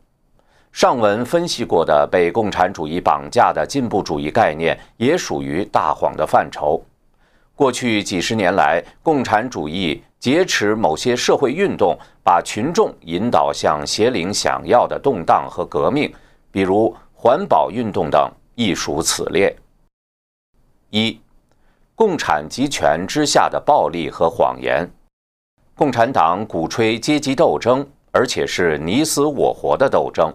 上文分析过的被共产主义绑架的进步主义概念，也属于大谎的范畴。过去几十年来，共产主义劫持某些社会运动，把群众引导向邪灵想要的动荡和革命，比如环保运动等，亦属此列。一、共产集权之下的暴力和谎言。共产党鼓吹阶级斗争。而且是你死我活的斗争。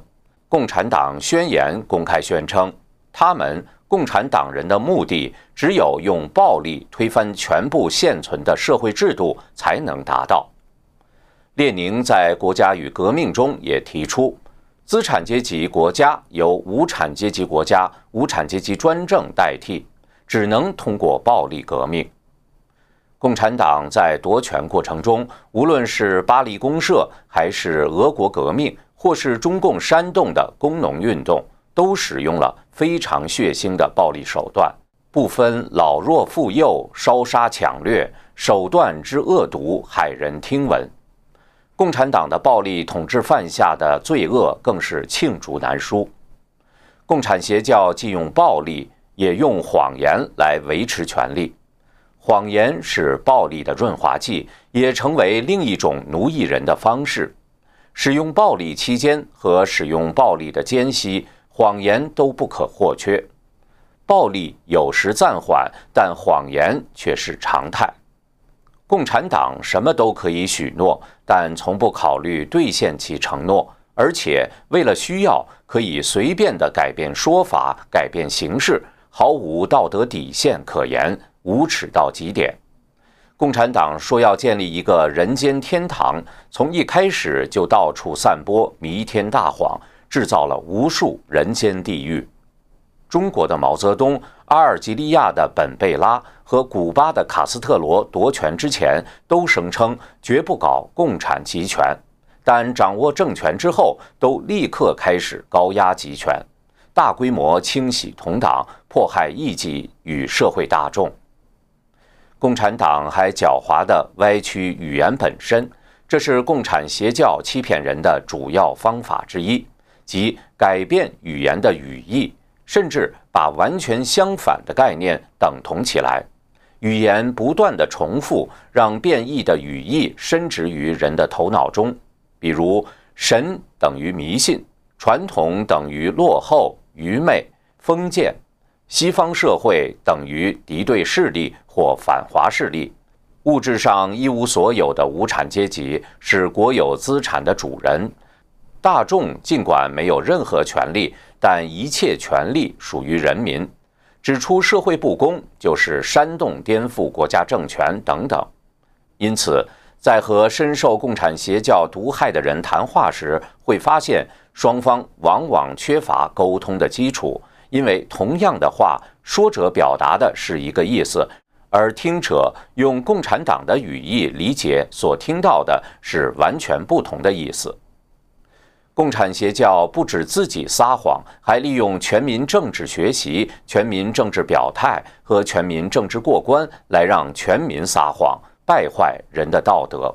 共产党宣言公开宣称，他们共产党人的目的只有用暴力推翻全部现存的社会制度才能达到。列宁在《国家与革命》中也提出，资产阶级国家由无产阶级国家、无产阶级专政代替，只能通过暴力革命。共产党在夺权过程中，无论是巴黎公社，还是俄国革命，或是中共煽动的工农运动，都使用了非常血腥的暴力手段，不分老弱妇幼，烧杀抢掠，手段之恶毒，骇人听闻。共产党的暴力统治犯下的罪恶更是罄竹难书。共产邪教既用暴力，也用谎言来维持权力。谎言是暴力的润滑剂，也成为另一种奴役人的方式。使用暴力期间和使用暴力的间隙，谎言都不可或缺。暴力有时暂缓，但谎言却是常态。共产党什么都可以许诺，但从不考虑兑现其承诺，而且为了需要，可以随便的改变说法、改变形式，毫无道德底线可言。无耻到极点！共产党说要建立一个人间天堂，从一开始就到处散播弥天大谎，制造了无数人间地狱。中国的毛泽东、阿尔及利亚的本贝拉和古巴的卡斯特罗夺权之前，都声称绝不搞共产集权，但掌握政权之后，都立刻开始高压集权，大规模清洗同党，迫害异己与社会大众。共产党还狡猾地歪曲语言本身，这是共产邪教欺骗人的主要方法之一，即改变语言的语义，甚至把完全相反的概念等同起来。语言不断的重复，让变异的语义深植于人的头脑中，比如神等于迷信，传统等于落后、愚昧、封建，西方社会等于敌对势力或反华势力，物质上一无所有的无产阶级是国有资产的主人，大众尽管没有任何权利，但一切权利属于人民。指出社会不公就是煽动颠覆国家政权等等，因此，在和深受共产邪教毒害的人谈话时，会发现双方往往缺乏沟通的基础，因为同样的话，说者表达的是一个意思，而听者用共产党的语义理解所听到的是完全不同的意思。共产邪教不止自己撒谎，还利用全民政治学习、全民政治表态和全民政治过关来让全民撒谎，败坏人的道德。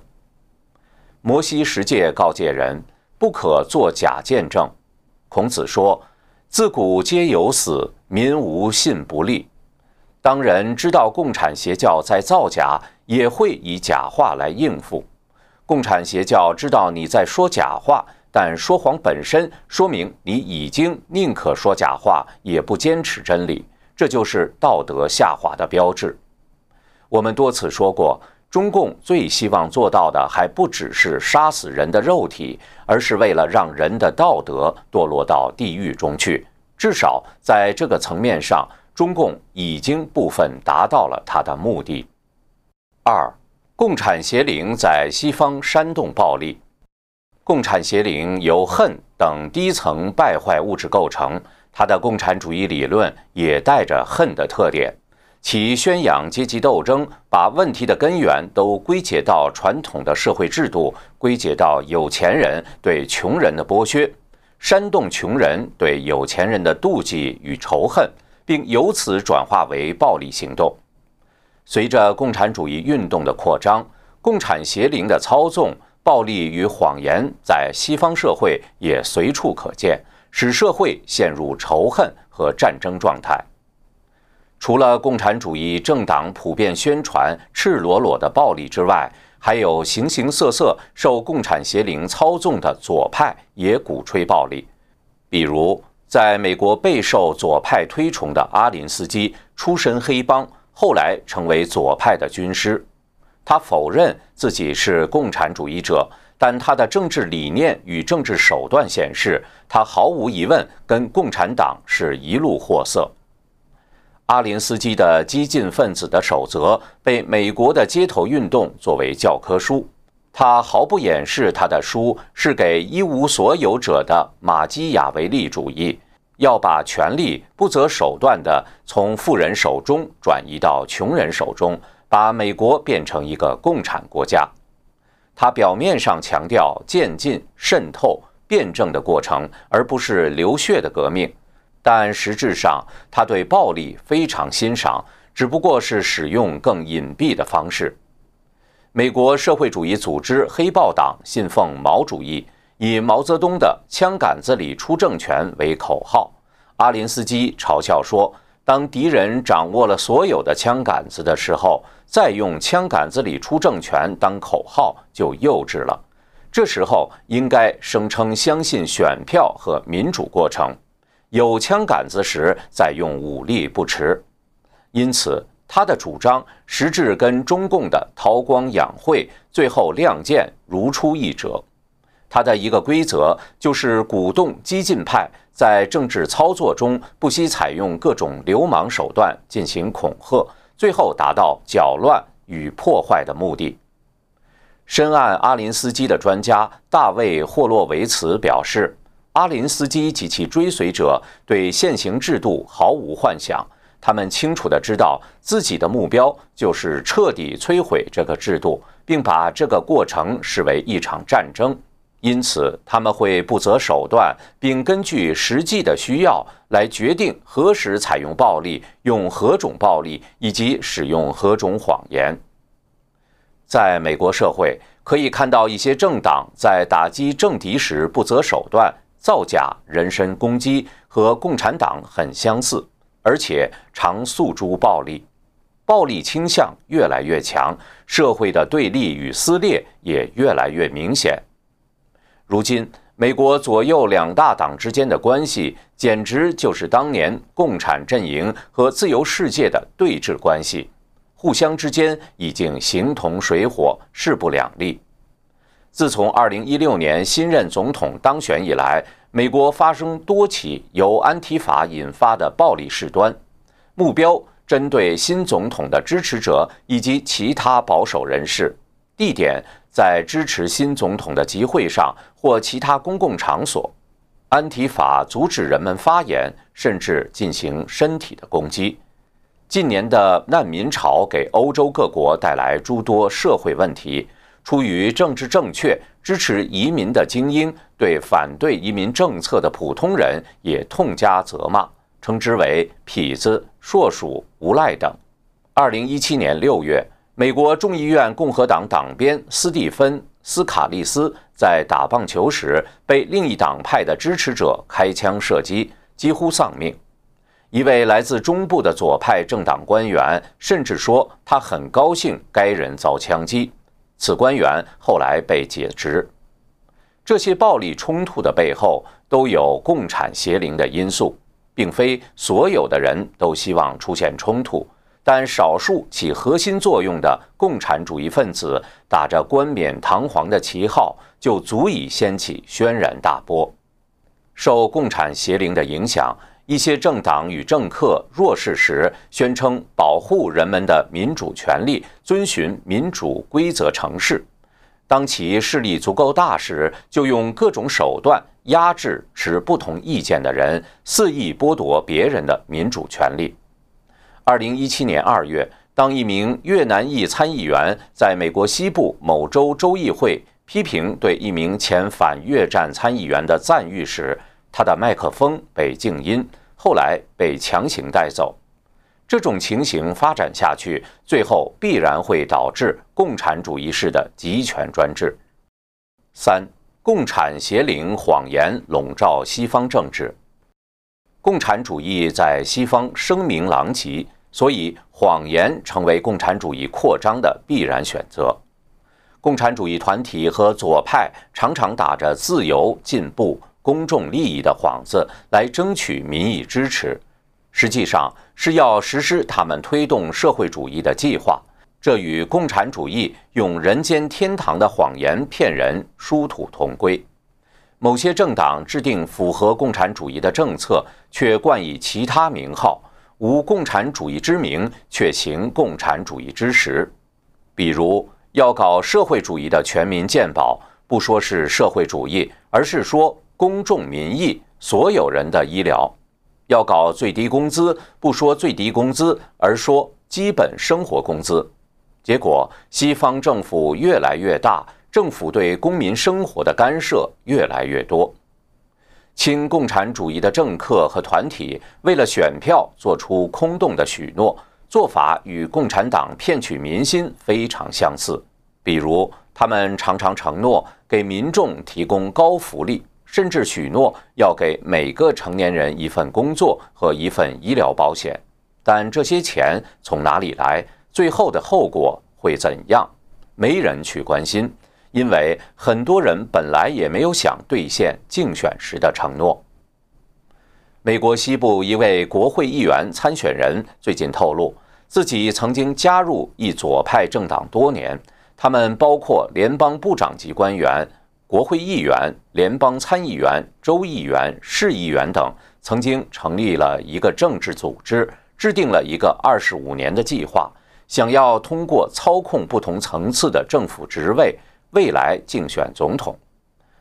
摩西十诫告诫人不可作假见证。孔子说：“自古皆有死，民无信不立。”当人知道共产邪教在造假，也会以假话来应付。共产邪教知道你在说假话。但说谎本身说明你已经宁可说假话，也不坚持真理，这就是道德下滑的标志。我们多次说过，中共最希望做到的还不只是杀死人的肉体，而是为了让人的道德堕落到地狱中去。至少在这个层面上，中共已经部分达到了他的目的。二，共产邪灵在西方煽动暴力。共产邪灵由恨等低层败坏物质构成，它的共产主义理论也带着恨的特点。其宣扬阶级斗争，把问题的根源都归结到传统的社会制度，归结到有钱人对穷人的剥削，煽动穷人对有钱人的妒忌与仇恨，并由此转化为暴力行动。随着共产主义运动的扩张，共产邪灵的操纵。暴力与谎言在西方社会也随处可见，使社会陷入仇恨和战争状态。除了共产主义政党普遍宣传赤裸裸的暴力之外，还有形形色色受共产邪灵操纵的左派也鼓吹暴力。比如，在美国备受左派推崇的阿林斯基，出身黑帮，后来成为左派的军师。他否认自己是共产主义者，但他的政治理念与政治手段显示，他毫无疑问跟共产党是一路货色。阿林斯基的激进分子的守则被美国的街头运动作为教科书，他毫不掩饰他的书是给一无所有者的马基雅维利主义，要把权力不择手段地从富人手中转移到穷人手中。把美国变成一个共产国家，他表面上强调渐进、渗透、辩证的过程，而不是流血的革命，但实质上他对暴力非常欣赏，只不过是使用更隐蔽的方式。美国社会主义组织黑豹党信奉毛主义，以毛泽东的“枪杆子里出政权”为口号。阿林斯基嘲笑说：“当敌人掌握了所有的枪杆子的时候。”再用“枪杆子里出政权”当口号就幼稚了。这时候应该声称相信选票和民主过程，有枪杆子时再用武力不迟。因此，他的主张实质跟中共的韬光养晦、最后亮剑如出一辙。他的一个规则就是鼓动激进派在政治操作中不惜采用各种流氓手段进行恐吓。最后达到搅乱与破坏的目的。深谙阿林斯基的专家大卫·霍洛维茨表示，阿林斯基及其追随者对现行制度毫无幻想，他们清楚地知道自己的目标就是彻底摧毁这个制度，并把这个过程视为一场战争。因此，他们会不择手段，并根据实际的需要来决定何时采用暴力、用何种暴力以及使用何种谎言。在美国社会，可以看到一些政党在打击政敌时不择手段、造假、人身攻击，和共产党很相似，而且常诉诸暴力，暴力倾向越来越强，社会的对立与撕裂也越来越明显。如今，美国左右两大党之间的关系，简直就是当年共产阵营和自由世界的对峙关系，互相之间已经形同水火，势不两立。自从2016年新任总统当选以来，美国发生多起由安提法引发的暴力事端，目标针对新总统的支持者以及其他保守人士，地点在支持新总统的集会上或其他公共场所。安提法阻止人们发言，甚至进行身体的攻击。近年的难民潮给欧洲各国带来诸多社会问题。出于政治正确，支持移民的精英对反对移民政策的普通人也痛加责骂，称之为“痞子”“硕鼠”“无赖”等。二零一七年六月，美国众议院共和党党鞭斯蒂芬·斯卡利斯在打棒球时被另一党派的支持者开枪射击，几乎丧命。一位来自中部的左派政党官员甚至说，他很高兴该人遭枪击。此官员后来被解职。这些暴力冲突的背后都有共产邪灵的因素，并非所有的人都希望出现冲突，但少数起核心作用的共产主义分子打着冠冕堂皇的旗号，就足以掀起轩然大波。受共产邪灵的影响。一些政党与政客弱势时，宣称保护人们的民主权利，遵循民主规则成事；当其势力足够大时，就用各种手段压制持不同意见的人，肆意剥夺别人的民主权利。二零一七年二月，当一名越南裔参议员在美国西部某州州议会批评对一名前反越战参议员的赞誉时，他的麦克风被静音，后来被强行带走。这种情形发展下去，最后必然会导致共产主义式的集权专制。三、共产邪灵谎言笼罩西方政治。共产主义在西方声名狼藉，所以谎言成为共产主义扩张的必然选择。共产主义团体和左派常常打着自由、进步。公众利益的幌子来争取民意支持，实际上是要实施他们推动社会主义的计划。这与共产主义用人间天堂的谎言骗人殊途同归。某些政党制定符合共产主义的政策，却冠以其他名号，无共产主义之名，却行共产主义之实。比如，要搞社会主义的全民健保，不说是社会主义，而是说。公众民意，所有人的医疗，要搞最低工资，不说最低工资，而说基本生活工资。结果，西方政府越来越大，政府对公民生活的干涉越来越多。亲共产主义的政客和团体为了选票做出空洞的许诺，做法与共产党骗取民心非常相似。比如，他们常常承诺给民众提供高福利。甚至许诺要给每个成年人一份工作和一份医疗保险，但这些钱从哪里来？最后的后果会怎样？没人去关心，因为很多人本来也没有想兑现竞选时的承诺。美国西部一位国会议员参选人最近透露，自己曾经加入一左派政党多年，他们包括联邦部长级官员。国会议员、联邦参议员、州议员、市议员等曾经成立了一个政治组织，制定了一个二十五年的计划，想要通过操控不同层次的政府职位，未来竞选总统。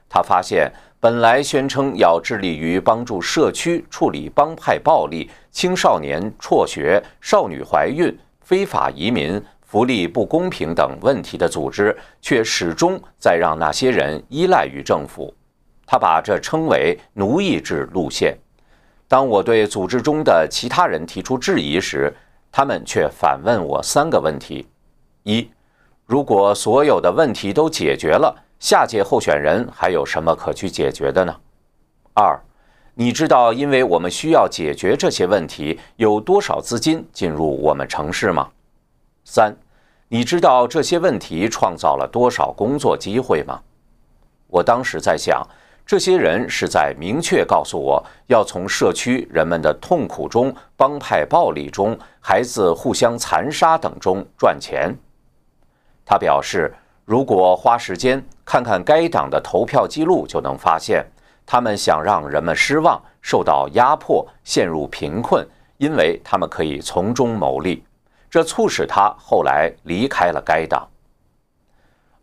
他发现，本来宣称要致力于帮助社区处理帮派暴力、青少年辍学、少女怀孕、非法移民。福利不公平等问题的组织，却始终在让那些人依赖于政府。他把这称为奴役制路线。当我对组织中的其他人提出质疑时，他们却反问我三个问题：一，如果所有的问题都解决了，下届候选人还有什么可去解决的呢？二，你知道因为我们需要解决这些问题，有多少资金进入我们城市吗？三，你知道这些问题创造了多少工作机会吗？我当时在想，这些人是在明确告诉我要从社区人们的痛苦中、帮派暴力中、孩子互相残杀等中赚钱。他表示，如果花时间看看该党的投票记录，就能发现，他们想让人们失望、受到压迫、陷入贫困，因为他们可以从中牟利。这促使他后来离开了该党。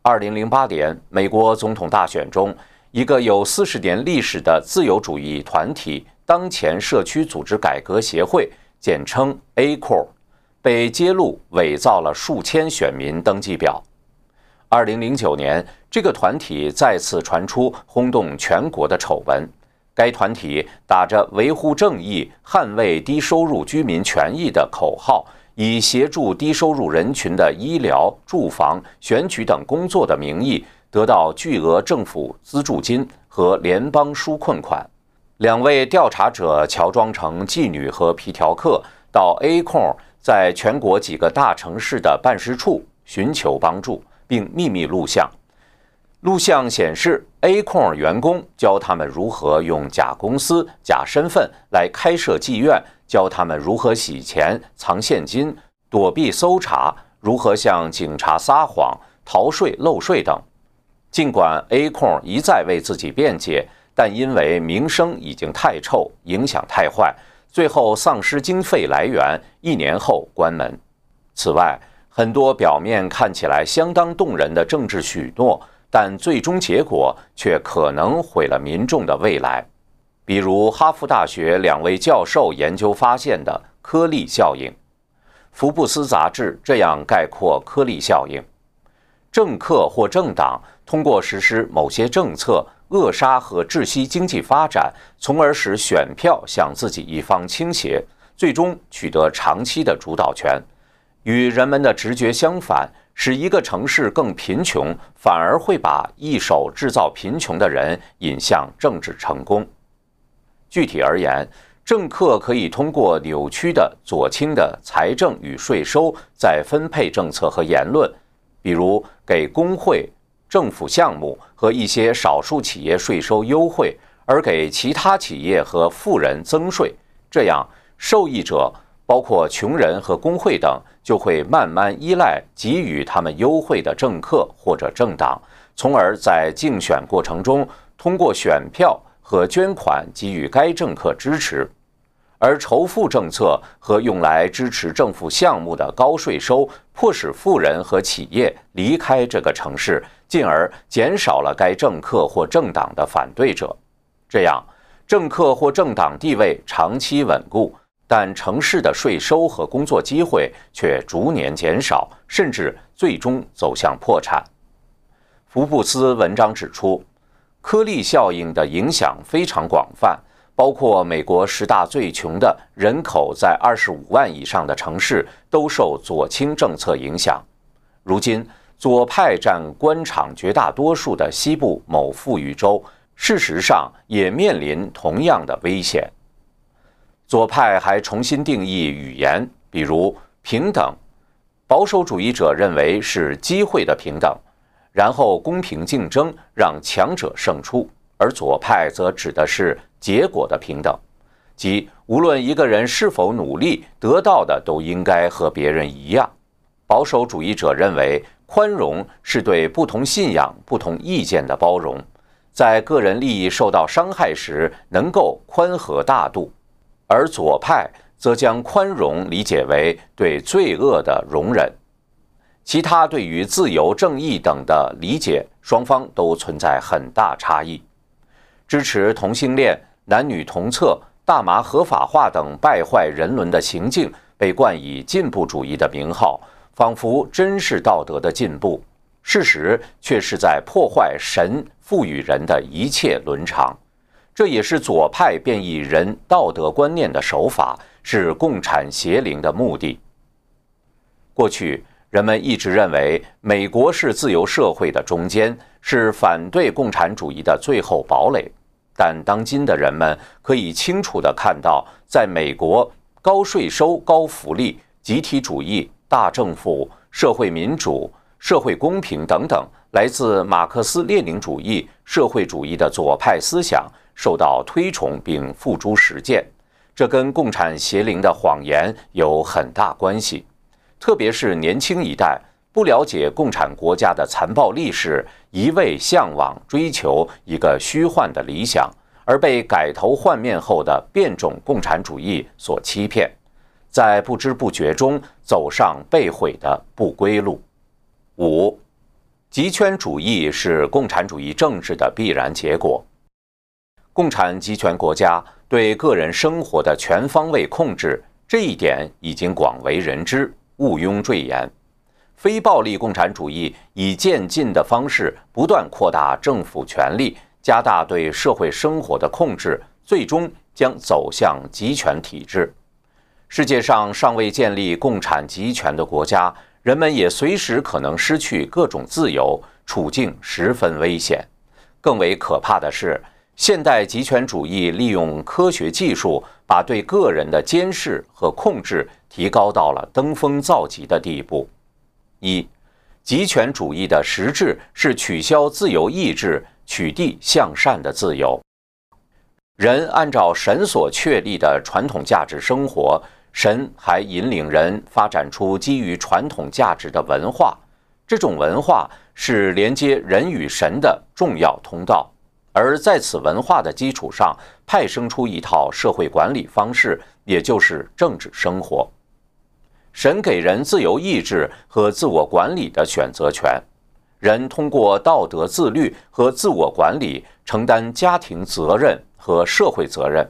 二零零八年美国总统大选中，一个有四十年历史的自由主义团体——当前社区组织改革协会（简称 ACOR） 被揭露伪造了数千选民登记表。二零零九年，这个团体再次传出轰动全国的丑闻。该团体打着维护正义、捍卫低收入居民权益的口号。以协助低收入人群的医疗、住房、选举等工作的名义，得到巨额政府资助金和联邦纾困款。两位调查者乔装成妓女和皮条客，到 A 控在全国几个大城市的办事处寻求帮助，并秘密录像。录像显示，A 控员工教他们如何用假公司、假身份来开设妓院。教他们如何洗钱、藏现金、躲避搜查，如何向警察撒谎、逃税漏税等。尽管 A 控一再为自己辩解，但因为名声已经太臭，影响太坏，最后丧失经费来源，一年后关门。此外，很多表面看起来相当动人的政治许诺，但最终结果却可能毁了民众的未来。比如哈佛大学两位教授研究发现的颗粒效应，福布斯杂志这样概括颗粒效应：政客或政党通过实施某些政策，扼杀和窒息经济发展，从而使选票向自己一方倾斜，最终取得长期的主导权。与人们的直觉相反，使一个城市更贫穷，反而会把一手制造贫穷的人引向政治成功。具体而言，政客可以通过扭曲的左倾的财政与税收再分配政策和言论，比如给工会、政府项目和一些少数企业税收优惠，而给其他企业和富人增税。这样，受益者包括穷人和工会等，就会慢慢依赖给予他们优惠的政客或者政党，从而在竞选过程中通过选票。和捐款给予该政客支持，而仇富政策和用来支持政府项目的高税收，迫使富人和企业离开这个城市，进而减少了该政客或政党的反对者。这样，政客或政党地位长期稳固，但城市的税收和工作机会却逐年减少，甚至最终走向破产。福布斯文章指出。颗粒效应的影响非常广泛，包括美国十大最穷的人口在二十五万以上的城市都受左倾政策影响。如今，左派占官场绝大多数的西部某富裕州，事实上也面临同样的危险。左派还重新定义语言，比如平等，保守主义者认为是机会的平等。然后公平竞争，让强者胜出，而左派则指的是结果的平等，即无论一个人是否努力得到的，都应该和别人一样。保守主义者认为，宽容是对不同信仰、不同意见的包容，在个人利益受到伤害时能够宽和大度，而左派则将宽容理解为对罪恶的容忍。其他对于自由、正义等的理解，双方都存在很大差异。支持同性恋、男女同厕、大麻合法化等败坏人伦的行径，被冠以进步主义的名号，仿佛真是道德的进步。事实却是在破坏神赋予人的一切伦常。这也是左派变异人道德观念的手法，是共产邪灵的目的。过去。人们一直认为美国是自由社会的中间，是反对共产主义的最后堡垒。但当今的人们可以清楚地看到，在美国，高税收、高福利、集体主义、大政府、社会民主、社会公平等等，来自马克思列宁主义、社会主义的左派思想受到推崇并付诸实践，这跟共产邪灵的谎言有很大关系。特别是年轻一代不了解共产国家的残暴历史，一味向往追求一个虚幻的理想，而被改头换面后的变种共产主义所欺骗，在不知不觉中走上被毁的不归路。五，极权主义是共产主义政治的必然结果。共产极权国家对个人生活的全方位控制，这一点已经广为人知。毋庸赘言，非暴力共产主义以渐进的方式不断扩大政府权力，加大对社会生活的控制，最终将走向集权体制。世界上尚未建立共产集权的国家，人们也随时可能失去各种自由，处境十分危险。更为可怕的是，现代极权主义利用科学技术，把对个人的监视和控制。提高到了登峰造极的地步。一，极权主义的实质是取消自由意志，取缔向善的自由。人按照神所确立的传统价值生活，神还引领人发展出基于传统价值的文化。这种文化是连接人与神的重要通道，而在此文化的基础上，派生出一套社会管理方式，也就是政治生活。神给人自由意志和自我管理的选择权，人通过道德自律和自我管理承担家庭责任和社会责任。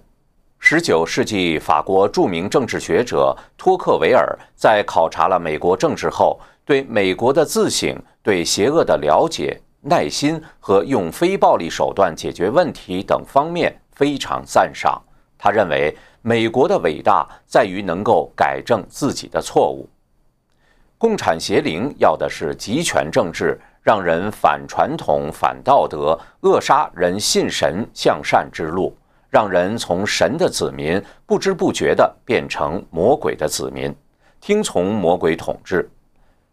十九世纪法国著名政治学者托克维尔在考察了美国政治后，对美国的自省、对邪恶的了解、耐心和用非暴力手段解决问题等方面非常赞赏。他认为。美国的伟大在于能够改正自己的错误。共产邪灵要的是集权政治，让人反传统、反道德，扼杀人信神向善之路，让人从神的子民不知不觉地变成魔鬼的子民，听从魔鬼统治。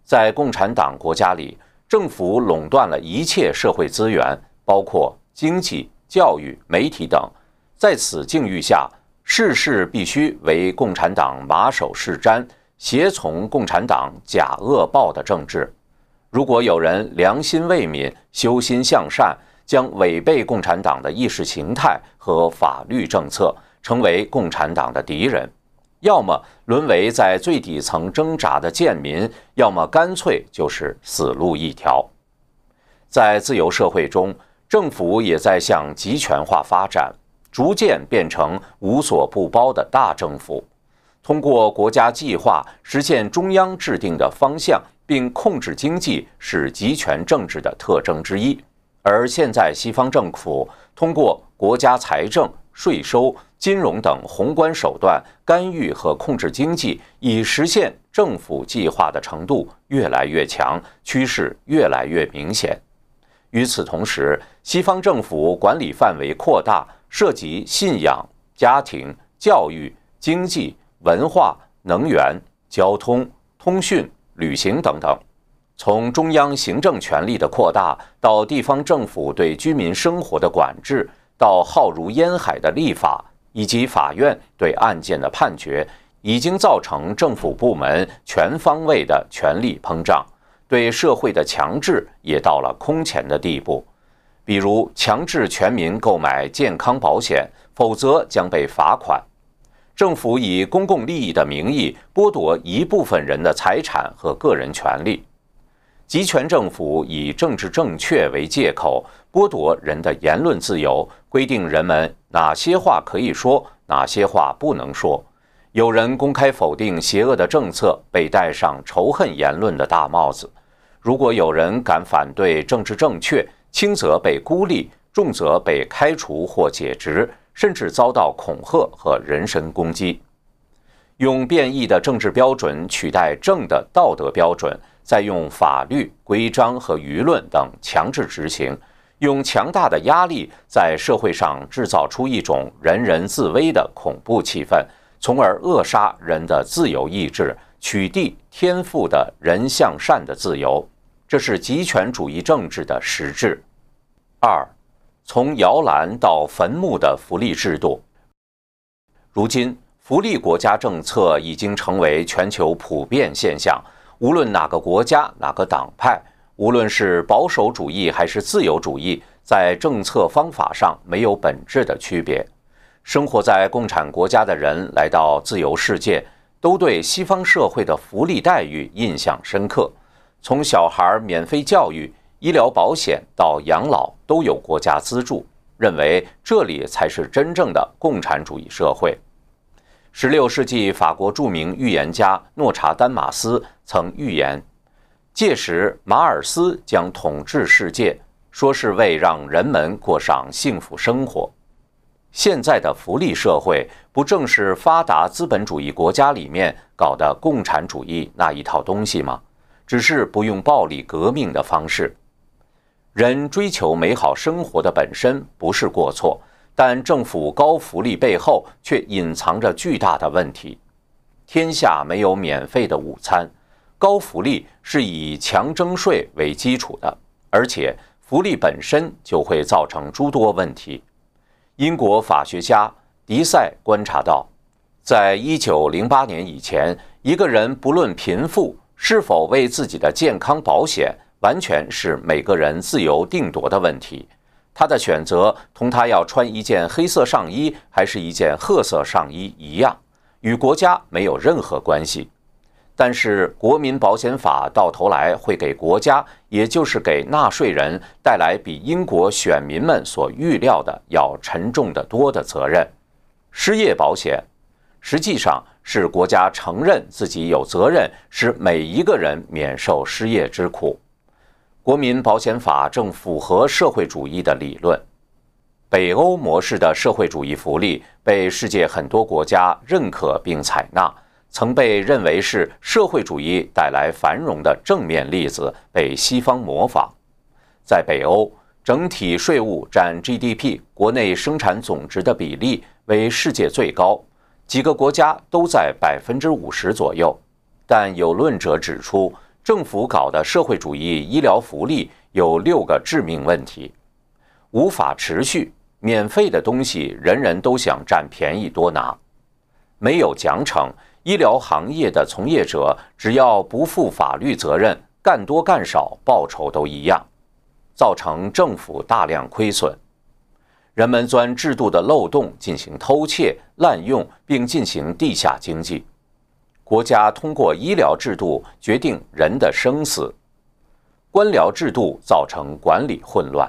在共产党国家里，政府垄断了一切社会资源，包括经济、教育、媒体等。在此境遇下，事事必须为共产党马首是瞻，协从共产党假恶报的政治。如果有人良心未泯、修心向善，将违背共产党的意识形态和法律政策，成为共产党的敌人；要么沦为在最底层挣扎的贱民，要么干脆就是死路一条。在自由社会中，政府也在向集权化发展。逐渐变成无所不包的大政府，通过国家计划实现中央制定的方向，并控制经济，是集权政治的特征之一。而现在，西方政府通过国家财政、税收、金融等宏观手段干预和控制经济，以实现政府计划的程度越来越强，趋势越来越明显。与此同时，西方政府管理范围扩大。涉及信仰、家庭、教育、经济、文化、能源、交通、通讯、旅行等等，从中央行政权力的扩大到地方政府对居民生活的管制，到浩如烟海的立法以及法院对案件的判决，已经造成政府部门全方位的权力膨胀，对社会的强制也到了空前的地步。比如强制全民购买健康保险，否则将被罚款；政府以公共利益的名义剥夺一部分人的财产和个人权利；集权政府以政治正确为借口剥夺人的言论自由，规定人们哪些话可以说，哪些话不能说。有人公开否定邪恶的政策，被戴上仇恨言论的大帽子；如果有人敢反对政治正确，轻则被孤立，重则被开除或解职，甚至遭到恐吓和人身攻击。用变异的政治标准取代正的道德标准，再用法律、规章和舆论等强制执行，用强大的压力在社会上制造出一种人人自危的恐怖气氛，从而扼杀人的自由意志，取缔天赋的人向善的自由。这是极权主义政治的实质。二，从摇篮到坟墓的福利制度。如今，福利国家政策已经成为全球普遍现象，无论哪个国家、哪个党派，无论是保守主义还是自由主义，在政策方法上没有本质的区别。生活在共产国家的人来到自由世界，都对西方社会的福利待遇印象深刻。从小孩免费教育、医疗保险到养老都有国家资助，认为这里才是真正的共产主义社会。十六世纪法国著名预言家诺查丹马斯曾预言，届时马尔斯将统治世界，说是为让人们过上幸福生活。现在的福利社会，不正是发达资本主义国家里面搞的共产主义那一套东西吗？只是不用暴力革命的方式。人追求美好生活的本身不是过错，但政府高福利背后却隐藏着巨大的问题。天下没有免费的午餐，高福利是以强征税为基础的，而且福利本身就会造成诸多问题。英国法学家迪塞观察到，在一九零八年以前，一个人不论贫富，是否为自己的健康保险，完全是每个人自由定夺的问题。他的选择同他要穿一件黑色上衣还是一件褐色上衣一样，与国家没有任何关系。但是，国民保险法到头来会给国家，也就是给纳税人带来比英国选民们所预料的要沉重的多的责任。失业保险实际上是国家承认自己有责任使每一个人免受失业之苦。国民保险法正符合社会主义的理论。北欧模式的社会主义福利被世界很多国家认可并采纳。曾被认为是社会主义带来繁荣的正面例子，被西方模仿。在北欧，整体税务占 GDP 国内生产总值的比例为世界最高，几个国家都在百分之五十左右。但有论者指出，政府搞的社会主义医疗福利有六个致命问题：无法持续，免费的东西人人都想占便宜多拿，没有奖惩。医疗行业的从业者只要不负法律责任，干多干少报酬都一样，造成政府大量亏损。人们钻制度的漏洞进行偷窃、滥用，并进行地下经济。国家通过医疗制度决定人的生死，官僚制度造成管理混乱。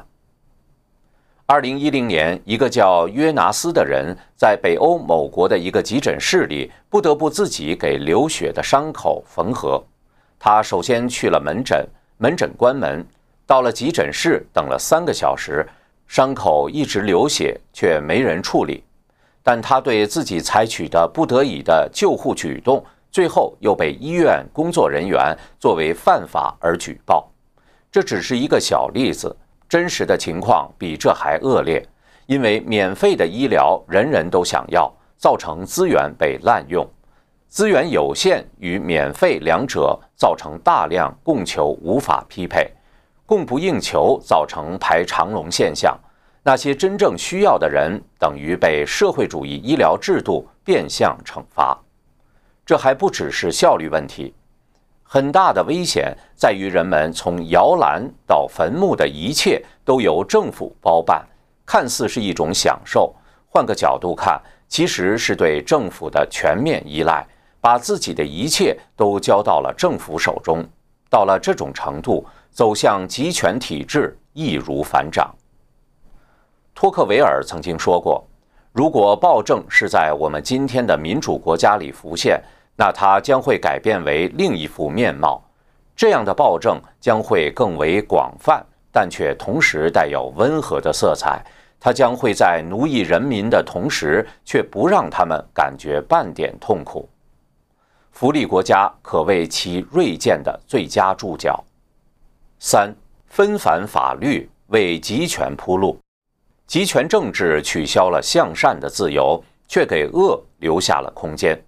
二零一零年，一个叫约拿斯的人在北欧某国的一个急诊室里，不得不自己给流血的伤口缝合。他首先去了门诊，门诊关门，到了急诊室等了三个小时，伤口一直流血，却没人处理。但他对自己采取的不得已的救护举动，最后又被医院工作人员作为犯法而举报。这只是一个小例子。真实的情况比这还恶劣，因为免费的医疗人人都想要，造成资源被滥用，资源有限与免费两者造成大量供求无法匹配，供不应求造成排长龙现象。那些真正需要的人等于被社会主义医疗制度变相惩罚。这还不只是效率问题。很大的危险在于，人们从摇篮到坟墓的一切都由政府包办，看似是一种享受。换个角度看，其实是对政府的全面依赖，把自己的一切都交到了政府手中。到了这种程度，走向集权体制易如反掌。托克维尔曾经说过：“如果暴政是在我们今天的民主国家里浮现。”那它将会改变为另一副面貌，这样的暴政将会更为广泛，但却同时带有温和的色彩。它将会在奴役人民的同时，却不让他们感觉半点痛苦。福利国家可谓其锐见的最佳注脚。三纷繁法律为集权铺路，集权政治取消了向善的自由，却给恶留下了空间。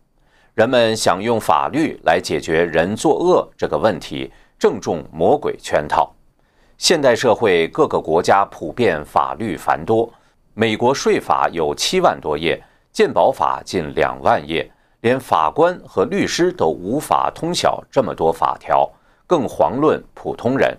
人们想用法律来解决人作恶这个问题，正中魔鬼圈套。现代社会各个国家普遍法律繁多，美国税法有七万多页，鉴宝法近两万页，连法官和律师都无法通晓这么多法条，更遑论普通人。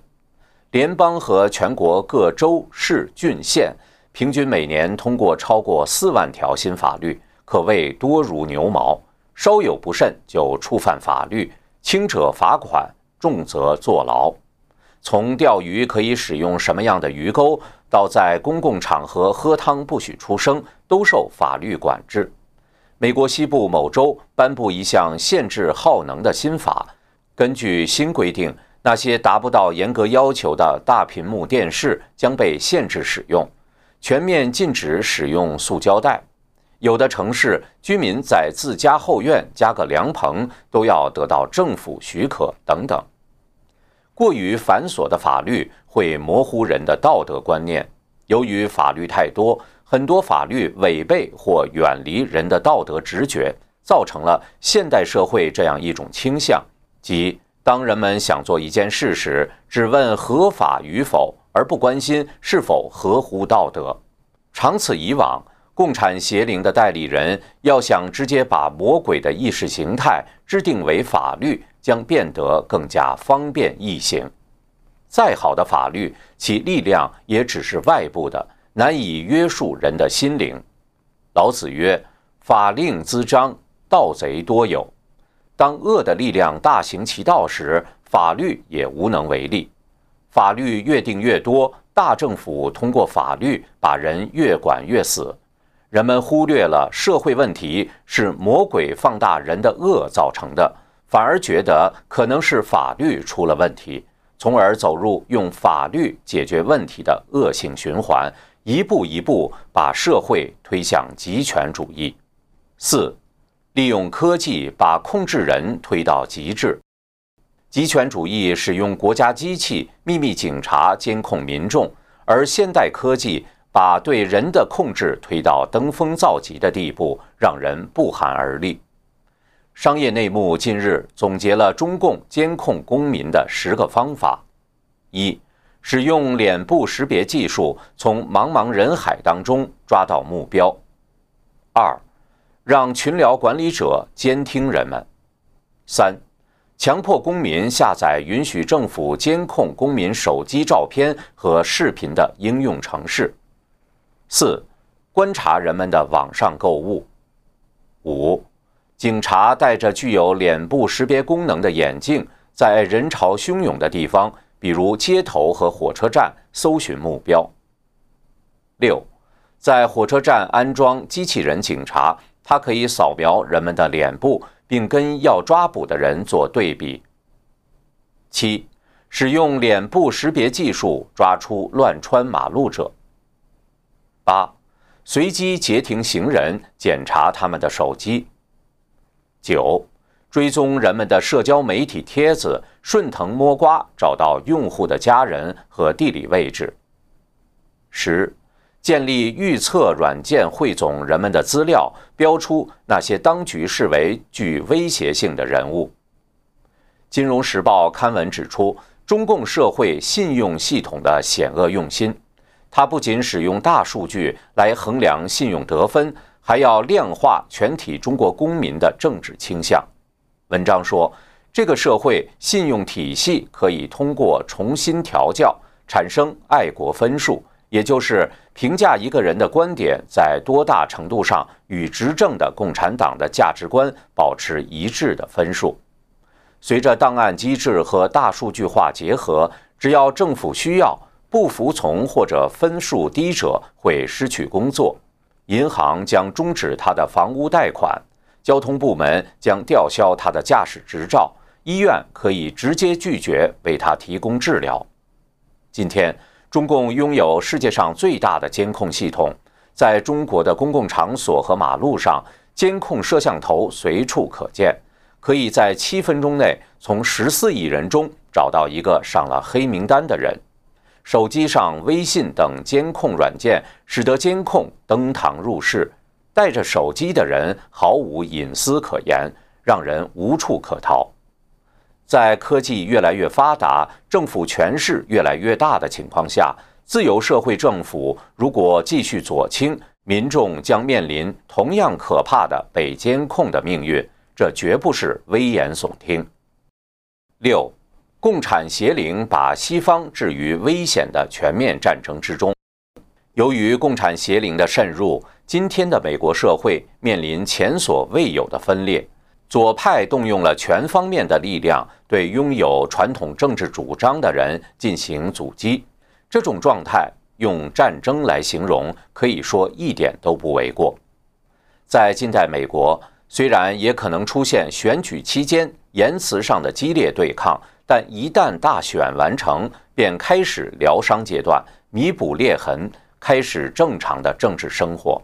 联邦和全国各州市郡县平均每年通过超过四万条新法律，可谓多如牛毛。稍有不慎就触犯法律，轻者罚款，重则坐牢。从钓鱼可以使用什么样的鱼钩，到在公共场合喝汤不许出声，都受法律管制。美国西部某州颁布一项限制耗能的新法，根据新规定，那些达不到严格要求的大屏幕电视将被限制使用，全面禁止使用塑胶袋。有的城市居民在自家后院加个凉棚都要得到政府许可等等。过于繁琐的法律会模糊人的道德观念。由于法律太多，很多法律违背或远离人的道德直觉，造成了现代社会这样一种倾向：即当人们想做一件事时，只问合法与否，而不关心是否合乎道德。长此以往。共产邪灵的代理人要想直接把魔鬼的意识形态制定为法律，将变得更加方便易行。再好的法律，其力量也只是外部的，难以约束人的心灵。老子曰：“法令滋章，盗贼多有。”当恶的力量大行其道时，法律也无能为力。法律越定越多，大政府通过法律把人越管越死。人们忽略了社会问题是魔鬼放大人的恶造成的，反而觉得可能是法律出了问题，从而走入用法律解决问题的恶性循环，一步一步把社会推向极权主义。四，利用科技把控制人推到极致。极权主义使用国家机器、秘密警察监控民众，而现代科技。把对人的控制推到登峰造极的地步，让人不寒而栗。商业内幕近日总结了中共监控公民的十个方法：一、使用脸部识别技术从茫茫人海当中抓到目标；二、让群聊管理者监听人们；三、强迫公民下载允许政府监控公民手机照片和视频的应用程式。四、观察人们的网上购物。五、警察带着具有脸部识别功能的眼镜，在人潮汹涌的地方，比如街头和火车站，搜寻目标。六、在火车站安装机器人警察，它可以扫描人们的脸部，并跟要抓捕的人做对比。七、使用脸部识别技术抓出乱穿马路者。八、随机截停行人，检查他们的手机。九、追踪人们的社交媒体帖子，顺藤摸瓜找到用户的家人和地理位置。十、建立预测软件，汇总人们的资料，标出那些当局视为具威胁性的人物。金融时报刊文指出，中共社会信用系统的险恶用心。它不仅使用大数据来衡量信用得分，还要量化全体中国公民的政治倾向。文章说，这个社会信用体系可以通过重新调教产生爱国分数，也就是评价一个人的观点在多大程度上与执政的共产党的价值观保持一致的分数。随着档案机制和大数据化结合，只要政府需要。不服从或者分数低者会失去工作，银行将终止他的房屋贷款，交通部门将吊销他的驾驶执照，医院可以直接拒绝为他提供治疗。今天，中共拥有世界上最大的监控系统，在中国的公共场所和马路上，监控摄像头随处可见，可以在七分钟内从十四亿人中找到一个上了黑名单的人。手机上微信等监控软件，使得监控登堂入室，带着手机的人毫无隐私可言，让人无处可逃。在科技越来越发达、政府权势越来越大的情况下，自由社会政府如果继续左倾，民众将面临同样可怕的被监控的命运。这绝不是危言耸听。六，共产邪灵把西方置于危险的全面战争之中。由于共产邪灵的渗入，今天的美国社会面临前所未有的分裂。左派动用了全方面的力量，对拥有传统政治主张的人进行阻击。这种状态用战争来形容，可以说一点都不为过。在近代美国，虽然也可能出现选举期间言辞上的激烈对抗，但一旦大选完成，便开始疗伤阶段，弥补裂痕，开始正常的政治生活。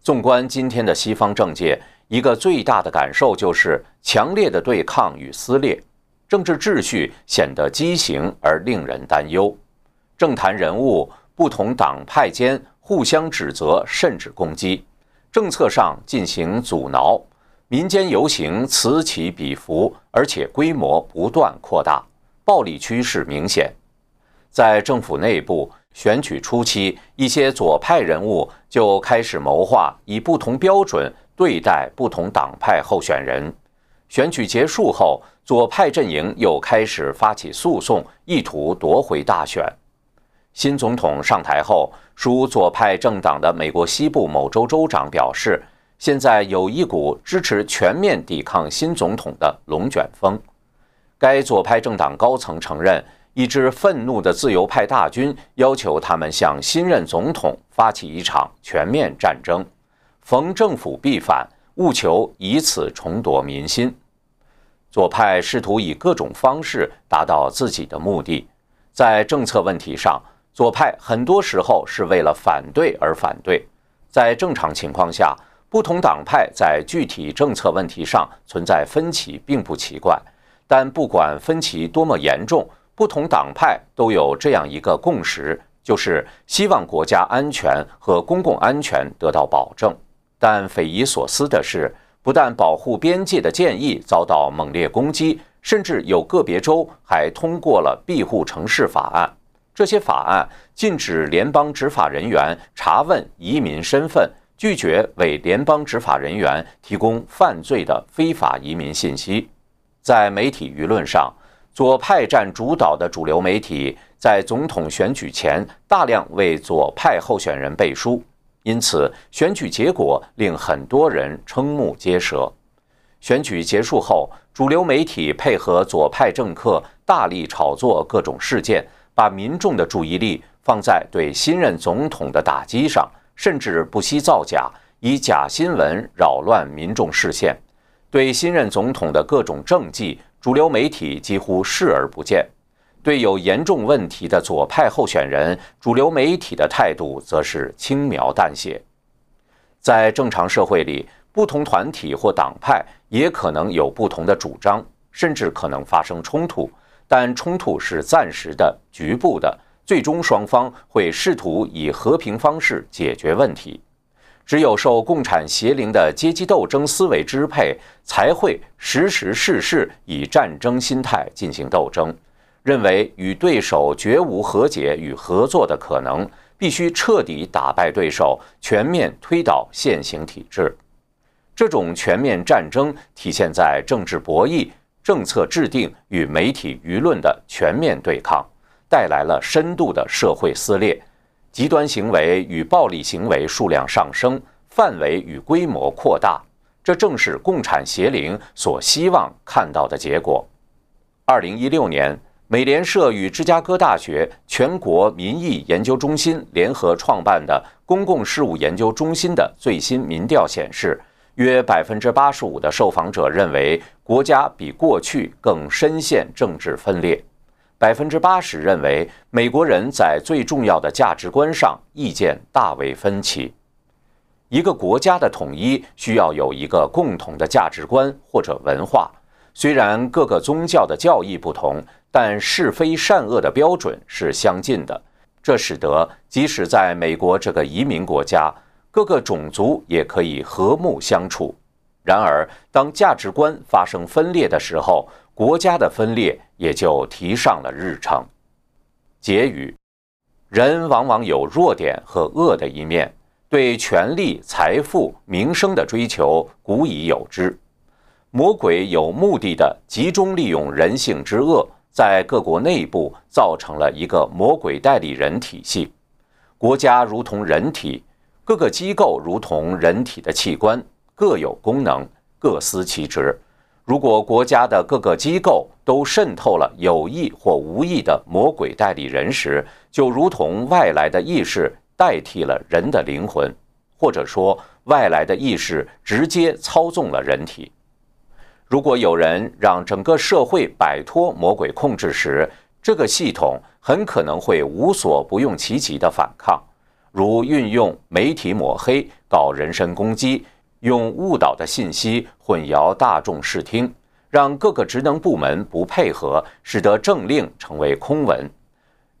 纵观今天的西方政界。一个最大的感受就是强烈的对抗与撕裂，政治秩序显得畸形而令人担忧。政坛人物不同党派间互相指责甚至攻击，政策上进行阻挠，民间游行此起彼伏，而且规模不断扩大，暴力趋势明显。在政府内部，选举初期，一些左派人物就开始谋划以不同标准。对待不同党派候选人，选举结束后，左派阵营又开始发起诉讼，意图夺回大选。新总统上台后，属左派政党的美国西部某州州长表示，现在有一股支持全面抵抗新总统的龙卷风。该左派政党高层承认，一支愤怒的自由派大军要求他们向新任总统发起一场全面战争。逢政府必反，务求以此重夺民心。左派试图以各种方式达到自己的目的。在政策问题上，左派很多时候是为了反对而反对。在正常情况下，不同党派在具体政策问题上存在分歧并不奇怪。但不管分歧多么严重，不同党派都有这样一个共识，就是希望国家安全和公共安全得到保证。但匪夷所思的是，不但保护边界的建议遭到猛烈攻击，甚至有个别州还通过了庇护城市法案。这些法案禁止联邦执法人员查问移民身份，拒绝为联邦执法人员提供犯罪的非法移民信息。在媒体舆论上，左派占主导的主流媒体在总统选举前大量为左派候选人背书。因此，选举结果令很多人瞠目结舌。选举结束后，主流媒体配合左派政客大力炒作各种事件，把民众的注意力放在对新任总统的打击上，甚至不惜造假，以假新闻扰乱民众视线。对新任总统的各种政绩，主流媒体几乎视而不见。对有严重问题的左派候选人，主流媒体的态度则是轻描淡写。在正常社会里，不同团体或党派也可能有不同的主张，甚至可能发生冲突。但冲突是暂时的、局部的，最终双方会试图以和平方式解决问题。只有受共产邪灵的阶级斗争思维支配，才会时时事事以战争心态进行斗争。认为与对手绝无和解与合作的可能，必须彻底打败对手，全面推倒现行体制。这种全面战争体现在政治博弈、政策制定与媒体舆论的全面对抗，带来了深度的社会撕裂，极端行为与暴力行为数量上升，范围与规模扩大。这正是共产邪灵所希望看到的结果。二零一六年。美联社与芝加哥大学全国民意研究中心联合创办的公共事务研究中心的最新民调显示，约百分之八十五的受访者认为国家比过去更深陷政治分裂，百分之八十认为美国人在最重要的价值观上意见大为分歧。一个国家的统一需要有一个共同的价值观或者文化，虽然各个宗教的教义不同。但是非善恶的标准是相近的，这使得即使在美国这个移民国家，各个种族也可以和睦相处。然而，当价值观发生分裂的时候，国家的分裂也就提上了日程。结语：人往往有弱点和恶的一面，对权力、财富、名声的追求古已有之。魔鬼有目的的集中利用人性之恶，在各国内部造成了一个魔鬼代理人体系。国家如同人体，各个机构如同人体的器官，各有功能，各司其职。如果国家的各个机构都渗透了有意或无意的魔鬼代理人时，就如同外来的意识代替了人的灵魂，或者说外来的意识直接操纵了人体。如果有人让整个社会摆脱魔鬼控制时，这个系统很可能会无所不用其极的反抗，如运用媒体抹黑、搞人身攻击。用误导的信息混淆大众视听，让各个职能部门不配合，使得政令成为空文；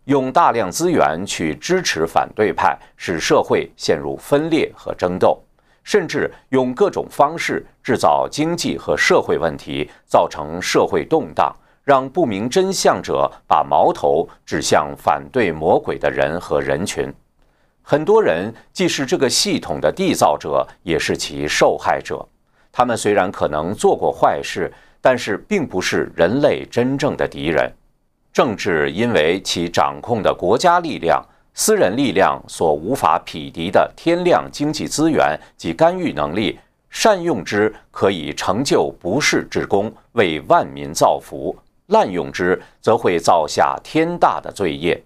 用大量资源去支持反对派，使社会陷入分裂和争斗；甚至用各种方式制造经济和社会问题，造成社会动荡，让不明真相者把矛头指向反对魔鬼的人和人群。很多人既是这个系统的缔造者，也是其受害者。他们虽然可能做过坏事，但是并不是人类真正的敌人。政治因为其掌控的国家力量、私人力量所无法匹敌的天量经济资源及干预能力，善用之可以成就不世之功，为万民造福；滥用之则会造下天大的罪业。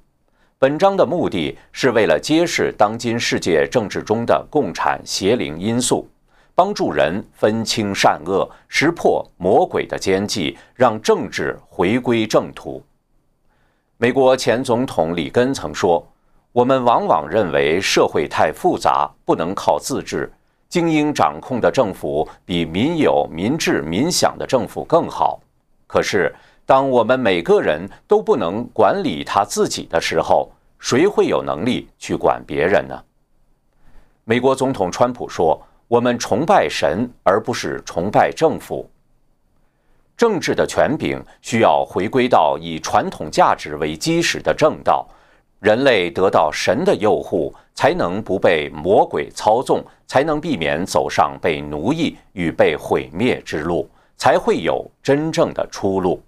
本章的目的是为了揭示当今世界政治中的共产邪灵因素，帮助人分清善恶，识破魔鬼的奸计，让政治回归正途。美国前总统里根曾说：“我们往往认为社会太复杂，不能靠自治，精英掌控的政府比民有、民治、民享的政府更好。可是。”当我们每个人都不能管理他自己的时候，谁会有能力去管别人呢？美国总统川普说：“我们崇拜神，而不是崇拜政府。政治的权柄需要回归到以传统价值为基石的正道。人类得到神的佑护，才能不被魔鬼操纵，才能避免走上被奴役与被毁灭之路，才会有真正的出路。”